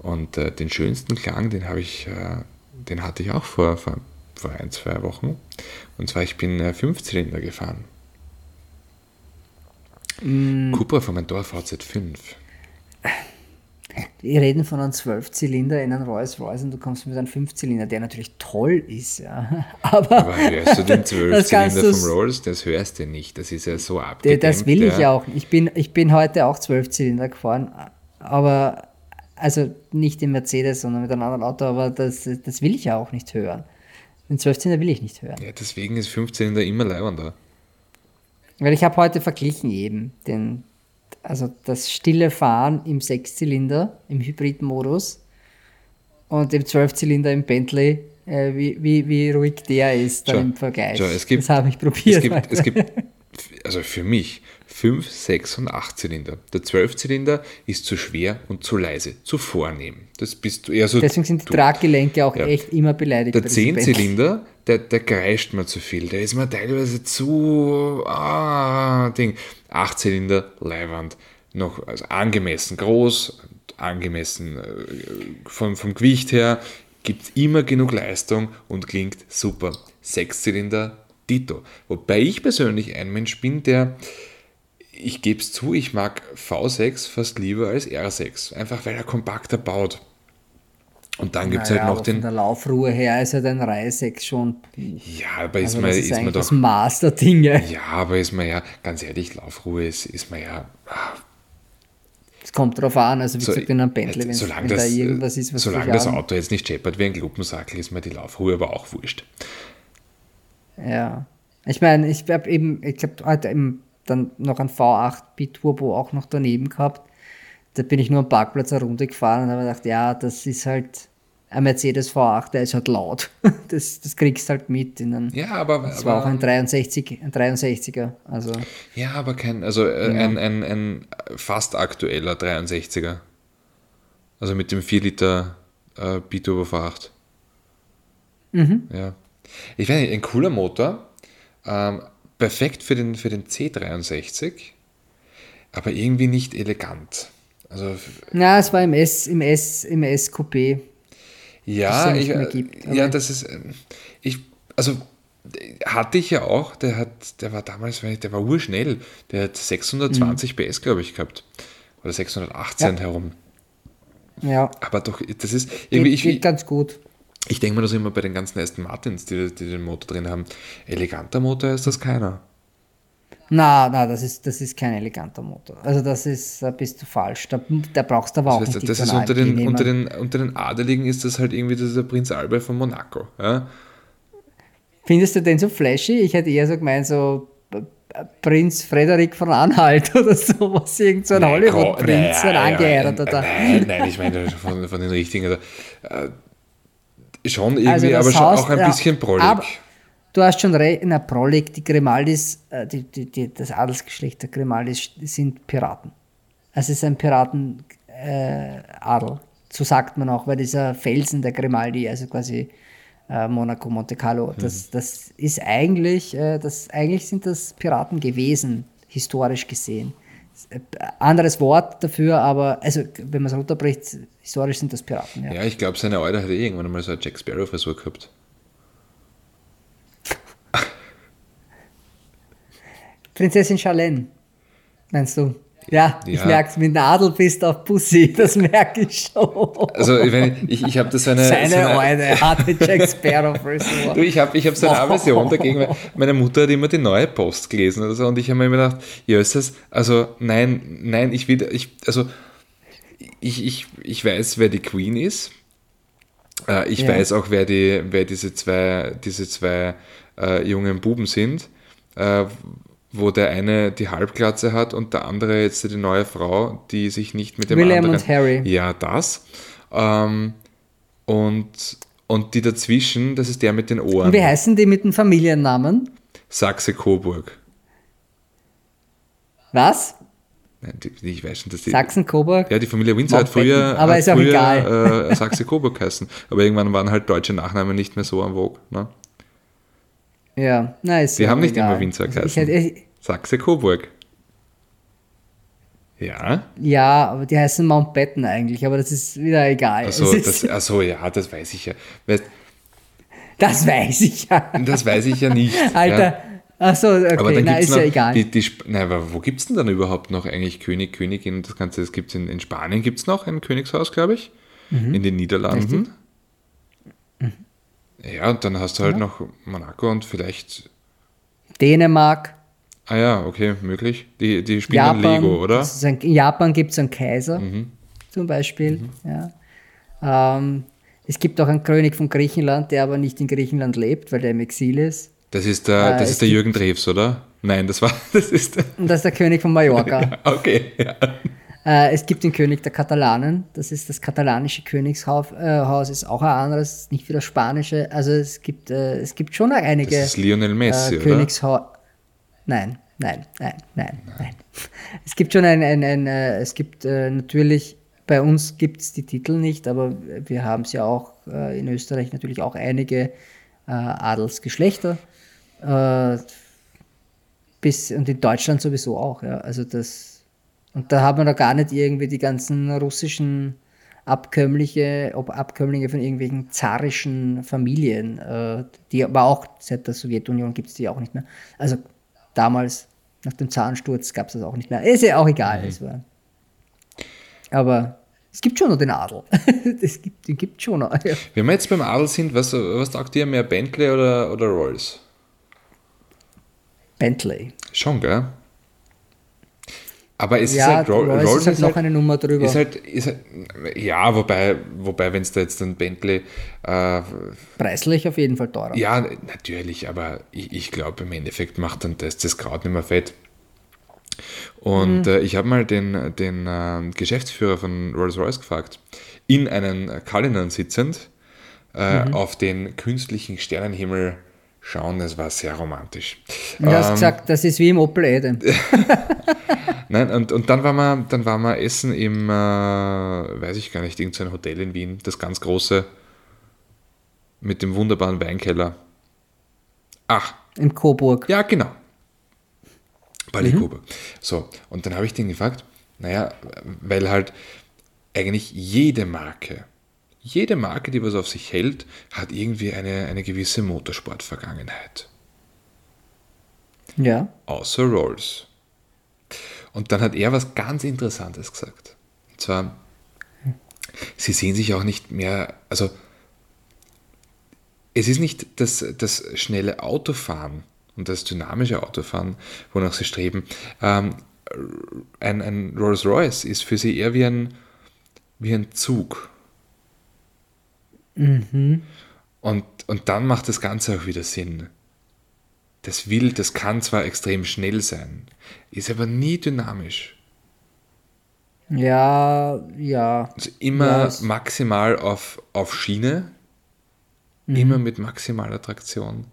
[SPEAKER 2] und äh, den schönsten Klang, den habe ich, äh, den hatte ich auch vor, vor, vor ein, zwei Wochen. Und zwar, ich bin äh, Fünfzylinder gefahren.
[SPEAKER 1] Mm.
[SPEAKER 2] Cupra von meinem Dorf VZ5.
[SPEAKER 1] Wir reden von einem 12-Zylinder in einem Rolls Royce und du kommst mit einem 5-Zylinder, der natürlich toll ist, ja. Aber,
[SPEAKER 2] Aber hörst du den Zwölfzylinder vom Rolls? Das hörst du nicht. Das ist ja so abgedämmt.
[SPEAKER 1] Das will ich
[SPEAKER 2] ja.
[SPEAKER 1] auch. Ich bin, ich bin heute auch 12 Zylinder gefahren, aber also nicht im Mercedes, sondern mit einem anderen Auto, aber das, das will ich ja auch nicht hören. Den 12 Zylinder will ich nicht hören.
[SPEAKER 2] Ja, deswegen ist Fünfzylinder immer leibender.
[SPEAKER 1] Weil ich habe heute verglichen eben den, also das stille Fahren im Sechszylinder, im Hybridmodus und im Zwölfzylinder im Bentley, äh, wie, wie, wie ruhig der ist dann im Vergleich.
[SPEAKER 2] schau, es gibt-
[SPEAKER 1] das habe ich probiert.
[SPEAKER 2] Es gibt, es gibt, also für mich, 5, 6 und 8 Zylinder. Der 12-Zylinder ist zu schwer und zu leise, zu vornehm. Das bist du eher so.
[SPEAKER 1] Deswegen sind die. Traggelenke auch
[SPEAKER 2] Ja.
[SPEAKER 1] echt immer beleidigt.
[SPEAKER 2] Der
[SPEAKER 1] bei diesem Bentley.
[SPEAKER 2] 10-Zylinder, der, der kreischt mir zu viel. Der ist mir teilweise zu. Ah, Ding. 8-Zylinder, Leihwand. Noch also angemessen groß, angemessen äh, vom, vom Gewicht her, gibt immer genug Leistung und klingt super. 6-Zylinder, Dito. Wobei ich persönlich ein Mensch bin, der. Ich gebe es zu, ich mag V6 fast lieber als R6. Einfach weil er kompakter baut. Und dann gibt es
[SPEAKER 1] Naja,
[SPEAKER 2] halt noch den.
[SPEAKER 1] Von der Laufruhe her ist halt ein Reisex schon.
[SPEAKER 2] Ja, aber ist
[SPEAKER 1] Also
[SPEAKER 2] man,
[SPEAKER 1] das
[SPEAKER 2] ist
[SPEAKER 1] ist
[SPEAKER 2] man doch.
[SPEAKER 1] das Maß der Dinge.
[SPEAKER 2] Ja, aber ist man ja, ganz ehrlich, Laufruhe ist, ist man ja. ah,
[SPEAKER 1] Es kommt drauf an, also wie
[SPEAKER 2] so-
[SPEAKER 1] gesagt, in einem Bentley,
[SPEAKER 2] äh,
[SPEAKER 1] wenn, wenn
[SPEAKER 2] das,
[SPEAKER 1] da irgendwas ist, was
[SPEAKER 2] Solange das Auto jetzt nicht scheppert wie ein Klumpensackel, ist mir die Laufruhe aber auch wurscht.
[SPEAKER 1] Ja. Ich meine, ich habe eben, ich habe heute eben dann noch ein V8 Biturbo auch noch daneben gehabt. Da bin ich nur am Parkplatz eine Runde gefahren und habe gedacht, ja, das ist halt ein Mercedes V8, der ist halt laut. Das, das kriegst halt mit. In einem,
[SPEAKER 2] Ja, aber.
[SPEAKER 1] das war auch
[SPEAKER 2] aber
[SPEAKER 1] ein 63, ein 63er. Also,
[SPEAKER 2] ja, aber kein, also äh, ein, ein, ein fast aktueller 63er. Also mit dem 4 Liter äh, Biturbo V8.
[SPEAKER 1] Mhm.
[SPEAKER 2] Ja. Ich weiß nicht, ein cooler Motor. Ähm, perfekt für den, für den C63, aber irgendwie nicht elegant. Also
[SPEAKER 1] na, es war im S, im S, im S Coupé.
[SPEAKER 2] Ja, ich,
[SPEAKER 1] mehr gibt,
[SPEAKER 2] ja, das ist, ähm, ich, also hatte ich ja auch, der hat, der war damals, der war urschnell, der hat 620 PS, glaube ich, gehabt. Oder 618
[SPEAKER 1] Mhm. Ja.
[SPEAKER 2] herum.
[SPEAKER 1] Ja,
[SPEAKER 2] Aber doch, das ist,
[SPEAKER 1] geht,
[SPEAKER 2] irgendwie, ich,
[SPEAKER 1] geht ganz gut.
[SPEAKER 2] ich denke mir das immer bei den ganzen Aston Martins, die, die den Motor drin haben. Eleganter Motor ist das keiner.
[SPEAKER 1] Na, na, das ist, das ist kein eleganter Motor. Also das ist, da bist du falsch. Da, da brauchst du aber auch
[SPEAKER 2] Das,
[SPEAKER 1] nicht
[SPEAKER 2] heißt, das
[SPEAKER 1] die
[SPEAKER 2] ist unter den, unter, den, unter den Adeligen ist das halt irgendwie dieser Prinz Albert von Monaco. Ja?
[SPEAKER 1] Findest du den so flashy? Ich hätte eher so gemeint, so äh, Prinz Frederik von Anhalt oder sowas, irgend so ein Hollywood-Prinz, ein angeheirateter.
[SPEAKER 2] Nein, nein, ich meine von, von den richtigen. Also, äh, schon irgendwie,
[SPEAKER 1] Also das
[SPEAKER 2] aber schon
[SPEAKER 1] Haus-
[SPEAKER 2] auch ein bisschen prollig.
[SPEAKER 1] aber- Du hast schon recht, na, Prolig, die Grimaldis, äh, die, die, die, das Adelsgeschlecht der Grimaldis sind Piraten. Also es ist ein Piratenadel, äh, Adel. so sagt man auch, weil dieser Felsen der Grimaldi, also quasi äh, Monaco, Monte Carlo,
[SPEAKER 2] Mhm.
[SPEAKER 1] das, das ist eigentlich, äh, das, eigentlich sind das Piraten gewesen, historisch gesehen. Anderes Wort dafür, aber also wenn man es runterbricht, historisch sind das Piraten. Ja.
[SPEAKER 2] ja, ich glaube, seine Euler hat eh irgendwann mal so eine Jack Sparrow-Frisur gehabt.
[SPEAKER 1] Prinzessin Charlene, meinst du? Ja, ich
[SPEAKER 2] Ja.
[SPEAKER 1] merke mit Nadel bist auf Pussy, das merke ich schon.
[SPEAKER 2] Also, ich, meine, ich, ich habe das so eine.
[SPEAKER 1] Seine
[SPEAKER 2] so eine
[SPEAKER 1] hatte Jack Sparrow Frisur.
[SPEAKER 2] Du, ich habe ich hab so eine Aversion dagegen, weil meine Mutter hat immer die neue Post gelesen oder so, und ich habe mir immer gedacht, ja, ist das, also nein, nein, ich will, ich, also ich, ich, ich weiß, wer die Queen ist. Äh, ich
[SPEAKER 1] Ja.
[SPEAKER 2] weiß auch, wer, die, wer diese zwei, diese zwei äh, jungen Buben sind, äh, wo der eine die Halbglatze hat und der andere jetzt die neue Frau, die sich nicht mit dem
[SPEAKER 1] William
[SPEAKER 2] anderen...
[SPEAKER 1] und Harry.
[SPEAKER 2] Ja, das. Ähm, und, und die dazwischen, das ist der mit den Ohren.
[SPEAKER 1] Und wie heißen die mit dem Familiennamen?
[SPEAKER 2] Sachse-Coburg.
[SPEAKER 1] Was?
[SPEAKER 2] Nein, die, ich weiß schon, dass die.
[SPEAKER 1] Sachsen-Coburg?
[SPEAKER 2] ja, die Familie Windsor hat früher,
[SPEAKER 1] Aber
[SPEAKER 2] hat
[SPEAKER 1] ist auch
[SPEAKER 2] früher
[SPEAKER 1] egal.
[SPEAKER 2] Äh, Sachse-Coburg geheißen. Aber irgendwann waren halt deutsche Nachnamen nicht mehr so am Vogue. Ne?
[SPEAKER 1] Ja, na,
[SPEAKER 2] Die
[SPEAKER 1] ja
[SPEAKER 2] haben nicht
[SPEAKER 1] egal.
[SPEAKER 2] immer
[SPEAKER 1] Also ich
[SPEAKER 2] geheißen.
[SPEAKER 1] hätte, ich,
[SPEAKER 2] Sachse-Coburg. Ja,
[SPEAKER 1] Ja, aber die heißen Mountbatten eigentlich, aber das ist wieder egal. es
[SPEAKER 2] das, ja, das weiß ich ja. Weißt,
[SPEAKER 1] das weiß ich ja.
[SPEAKER 2] das weiß ich ja nicht.
[SPEAKER 1] Alter,
[SPEAKER 2] Ja.
[SPEAKER 1] ach so, okay,
[SPEAKER 2] Aber dann
[SPEAKER 1] na, ist
[SPEAKER 2] noch,
[SPEAKER 1] ja egal.
[SPEAKER 2] Die, die, nein, aber wo gibt es denn dann überhaupt noch eigentlich König, Königin? Das Ganze, das gibt es in, in Spanien, gibt es noch ein Königshaus, glaube ich.
[SPEAKER 1] Mhm.
[SPEAKER 2] In den Niederlanden. Ja, und dann hast du halt noch Monaco und vielleicht,
[SPEAKER 1] Dänemark,
[SPEAKER 2] ah ja, okay, möglich. Die, die spielen
[SPEAKER 1] Japan.
[SPEAKER 2] Lego, oder? Mhm.
[SPEAKER 1] ein, in Japan gibt es einen Kaiser zum Beispiel. Ja. Ähm, es gibt auch einen König von Griechenland, der aber nicht in Griechenland lebt, weil der im Exil ist.
[SPEAKER 2] Das ist der,
[SPEAKER 1] Äh,
[SPEAKER 2] das ist der Jürgen Drews, oder? Nein, das war, das ist
[SPEAKER 1] das ist der König von Mallorca.
[SPEAKER 2] okay, ja.
[SPEAKER 1] Äh, es gibt den König der Katalanen, das ist das katalanische Königshaus, äh, ist auch ein anderes, nicht wie das spanische. Also es gibt, äh, es gibt schon einige
[SPEAKER 2] Das ist Lionel Messi,
[SPEAKER 1] äh? Königshaus. Nein, nein, nein, nein, nein. Es gibt schon ein, ein, ein äh, es gibt äh, natürlich, bei uns gibt es die Titel nicht, aber wir haben es ja auch äh, in Österreich natürlich auch einige Adelsgeschlechter. Bis, und in Deutschland sowieso auch, ja. Also das, und da hat man da gar nicht irgendwie die ganzen russischen Abkömmliche, ob Abkömmlinge von irgendwelchen zarischen Familien, äh, die aber auch seit der Sowjetunion gibt es die auch nicht mehr. Also damals, nach dem Zahnsturz, gab es das auch nicht mehr. Ist ja auch egal. Es war. Aber es gibt schon noch den Adel. es gibt, den gibt schon noch. Ja.
[SPEAKER 2] Wenn wir jetzt beim Adel sind, was, was taugt dir mehr, Bentley oder, oder Rolls?
[SPEAKER 1] Bentley.
[SPEAKER 2] Schon, gell? Aber es
[SPEAKER 1] Ja,
[SPEAKER 2] ist halt, Ro-
[SPEAKER 1] Rolls
[SPEAKER 2] Rolls
[SPEAKER 1] ist halt noch eine Nummer drüber.
[SPEAKER 2] Ist halt, ist halt, ja, wobei, wobei wenn es da jetzt ein Bentley, äh,
[SPEAKER 1] Preislich auf jeden Fall teurer.
[SPEAKER 2] ja, natürlich, aber ich, ich glaube, im Endeffekt macht dann das, das Kraut nicht mehr fett. Und
[SPEAKER 1] Mhm.
[SPEAKER 2] äh, ich habe mal den, den äh, Geschäftsführer von Rolls-Royce gefragt, in einen Cullinan sitzend, äh,
[SPEAKER 1] Mhm.
[SPEAKER 2] auf den künstlichen Sternenhimmel schauen. Das war sehr romantisch.
[SPEAKER 1] Du hast
[SPEAKER 2] Ähm,
[SPEAKER 1] gesagt, das ist wie im Opel Adam.
[SPEAKER 2] Nein, und, und dann waren wir, dann waren wir essen im, äh, weiß ich gar nicht, irgendein Hotel in Wien, das ganz große, mit dem wunderbaren Weinkeller. Ach,
[SPEAKER 1] Im Coburg.
[SPEAKER 2] ja, genau. Balikobe. So, und dann habe ich den gefragt, naja, weil halt eigentlich jede Marke, jede Marke, die was auf sich hält, hat irgendwie eine, eine gewisse Motorsport-Vergangenheit.
[SPEAKER 1] Ja.
[SPEAKER 2] Außer Rolls. Und dann hat er was ganz Interessantes gesagt. Und zwar, sie sehen sich auch nicht mehr, also es ist nicht das, das schnelle Autofahren und das dynamische Autofahren, wonach sie streben. Ähm, ein, ein Rolls Royce ist für sie eher wie ein, wie ein Zug.
[SPEAKER 1] Mhm.
[SPEAKER 2] Und, und dann macht das Ganze auch wieder Sinn. Das will, das kann zwar extrem schnell sein, ist aber nie dynamisch.
[SPEAKER 1] Ja, ja.
[SPEAKER 2] Also immer
[SPEAKER 1] Ja,
[SPEAKER 2] maximal auf, auf Schiene,
[SPEAKER 1] Mhm.
[SPEAKER 2] immer mit maximaler Traktion.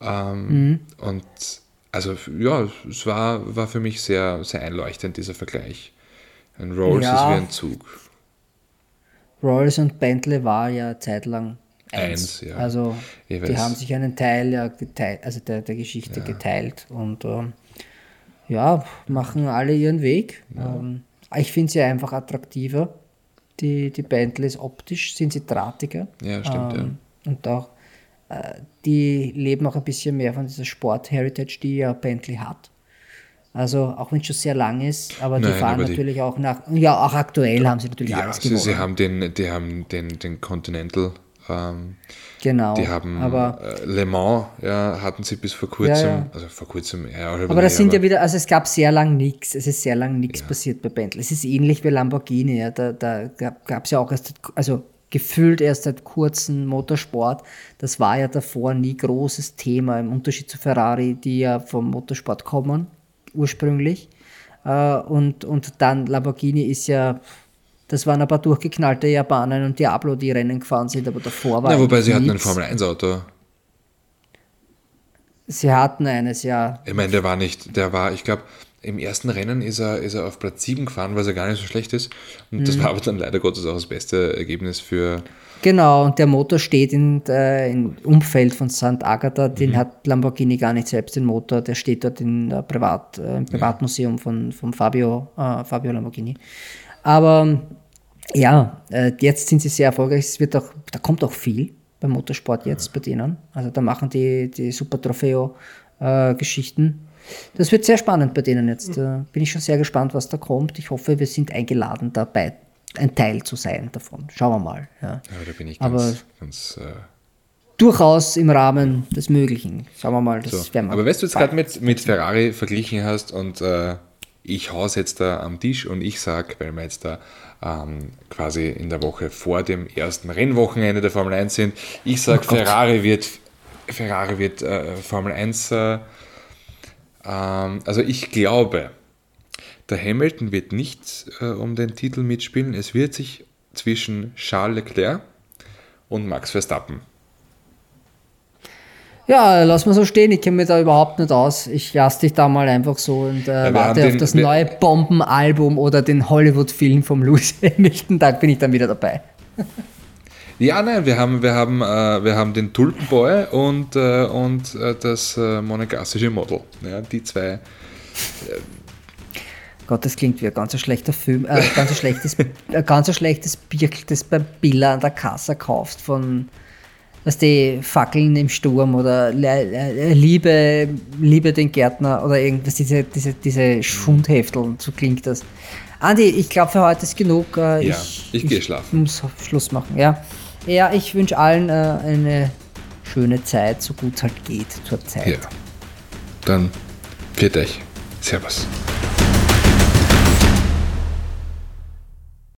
[SPEAKER 2] Ähm,
[SPEAKER 1] Mhm.
[SPEAKER 2] Und also ja, es war, war für mich sehr, sehr einleuchtend, dieser Vergleich. Ein Rolls
[SPEAKER 1] Ja.
[SPEAKER 2] ist wie ein Zug.
[SPEAKER 1] Rolls und Bentley war ja zeitlang
[SPEAKER 2] Eins,
[SPEAKER 1] eins.
[SPEAKER 2] ja.
[SPEAKER 1] Also
[SPEAKER 2] Ich
[SPEAKER 1] die haben sich einen Teil ja geteilt, also der, der Geschichte geteilt und ähm, ja, machen alle ihren Weg. Ähm, ich finde sie einfach attraktiver. Die, die Bentleys optisch sind sie drahtiger.
[SPEAKER 2] Ja, stimmt,
[SPEAKER 1] Ähm, Und auch äh, die leben auch ein bisschen mehr von dieser Sport-Heritage, die ja Bentley hat. Also auch wenn es schon sehr lang ist, aber die
[SPEAKER 2] Nein,
[SPEAKER 1] fahren
[SPEAKER 2] aber die-
[SPEAKER 1] natürlich auch nach, ja auch aktuell haben sie natürlich
[SPEAKER 2] Ja,
[SPEAKER 1] alles
[SPEAKER 2] sie,
[SPEAKER 1] gewonnen.
[SPEAKER 2] sie haben den, die haben den, den Continental, ähm,
[SPEAKER 1] genau.
[SPEAKER 2] die haben
[SPEAKER 1] aber
[SPEAKER 2] äh, Le Mans, ja, hatten sie bis vor kurzem,
[SPEAKER 1] Ja, ja.
[SPEAKER 2] also vor kurzem, ja,
[SPEAKER 1] Aber das sind ja
[SPEAKER 2] aber-
[SPEAKER 1] wieder, also es gab sehr lang nichts, es ist sehr lang nichts passiert bei Bentley. Es ist ähnlich wie Lamborghini, ja. da, da gab es ja auch erst, also gefühlt erst seit kurzem Motorsport. Das war ja davor nie großes Thema, im Unterschied zu Ferrari, die ja vom Motorsport kommen, ursprünglich. Äh, und, und dann Lamborghini ist ja, das waren ein paar durchgeknallte Japaner und Diablo, die Rennen gefahren sind, aber davor war
[SPEAKER 2] Na, wobei sie hatten ein
[SPEAKER 1] nichts.
[SPEAKER 2] Formel-1-Auto.
[SPEAKER 1] Sie hatten eines, ja.
[SPEAKER 2] Ich meine, der war nicht, der war, ich glaube, im ersten Rennen ist er, ist er auf Platz 7 gefahren, was ja gar nicht so schlecht ist. Und
[SPEAKER 1] Mhm.
[SPEAKER 2] das war aber dann leider Gottes auch das beste Ergebnis für,
[SPEAKER 1] Genau, und der Motor steht in, äh, im Umfeld von St. Agatha. Den hat Lamborghini gar nicht selbst, den Motor. Der steht dort in, äh, Privat, äh, im Privatmuseum von, von Fabio, äh, Fabio Lamborghini. Aber ja, äh, jetzt sind sie sehr erfolgreich. Es wird auch, da kommt auch viel beim Motorsport jetzt bei denen. Also da machen die, die Super Trofeo-Geschichten. das wird sehr spannend bei denen jetzt. Äh, bin ich schon sehr gespannt, was da kommt. Ich hoffe, wir sind eingeladen, dabei ein Teil zu sein davon. Schauen wir mal. Ja.
[SPEAKER 2] ja, da bin ich
[SPEAKER 1] Aber-
[SPEAKER 2] ganz, ganz äh,
[SPEAKER 1] durchaus im Rahmen des Möglichen. Schauen wir mal, das
[SPEAKER 2] so.
[SPEAKER 1] werden wir.
[SPEAKER 2] Aber weißt du, jetzt gerade mit, mit Ferrari verglichen hast und äh, ich haus jetzt da am Tisch und ich sag, weil wir jetzt da ähm, quasi in der Woche vor dem ersten Rennwochenende der Formel 1 sind, ich sag,
[SPEAKER 1] Oh.
[SPEAKER 2] Ferrari wird, Ferrari wird äh, Formel 1, äh, ähm, also ich glaube, der Hamilton wird nicht äh, um den Titel mitspielen. Es wird sich zwischen Charles Leclerc und Max Verstappen.
[SPEAKER 1] Ja, lass mal so stehen. Ich kenne mich da überhaupt nicht aus. Ich lasse dich da mal einfach so und äh, warte
[SPEAKER 2] haben
[SPEAKER 1] auf
[SPEAKER 2] den-
[SPEAKER 1] das neue Bombenalbum oder den Hollywood-Film vom Lewis Hamilton. Da bin ich dann wieder dabei.
[SPEAKER 2] Ja, nein, wir haben, wir haben, äh, wir haben den Tulpenboy und, äh, und äh, das äh, monegassische Model. Ja, die zwei.
[SPEAKER 1] Gott, das klingt wie ein ganz schlechter Film, äh, ganz ein schlechtes, ein ganz schlechtes Bier, das beim Billa an der Kasse kaufst von, was die Fackeln im Sturm oder Liebe, Liebe den Gärtner oder irgendwas, diese, diese, diese Schundhefteln, so klingt das. Andi, ich glaube für heute ist genug. Äh,
[SPEAKER 2] Ja, ich gehe schlafen.
[SPEAKER 1] muss Schluss machen, ja. Ja, ich wünsche allen äh, eine schöne Zeit, so gut es halt geht zur Zeit.
[SPEAKER 2] Ja. Dann, viert euch. Servus.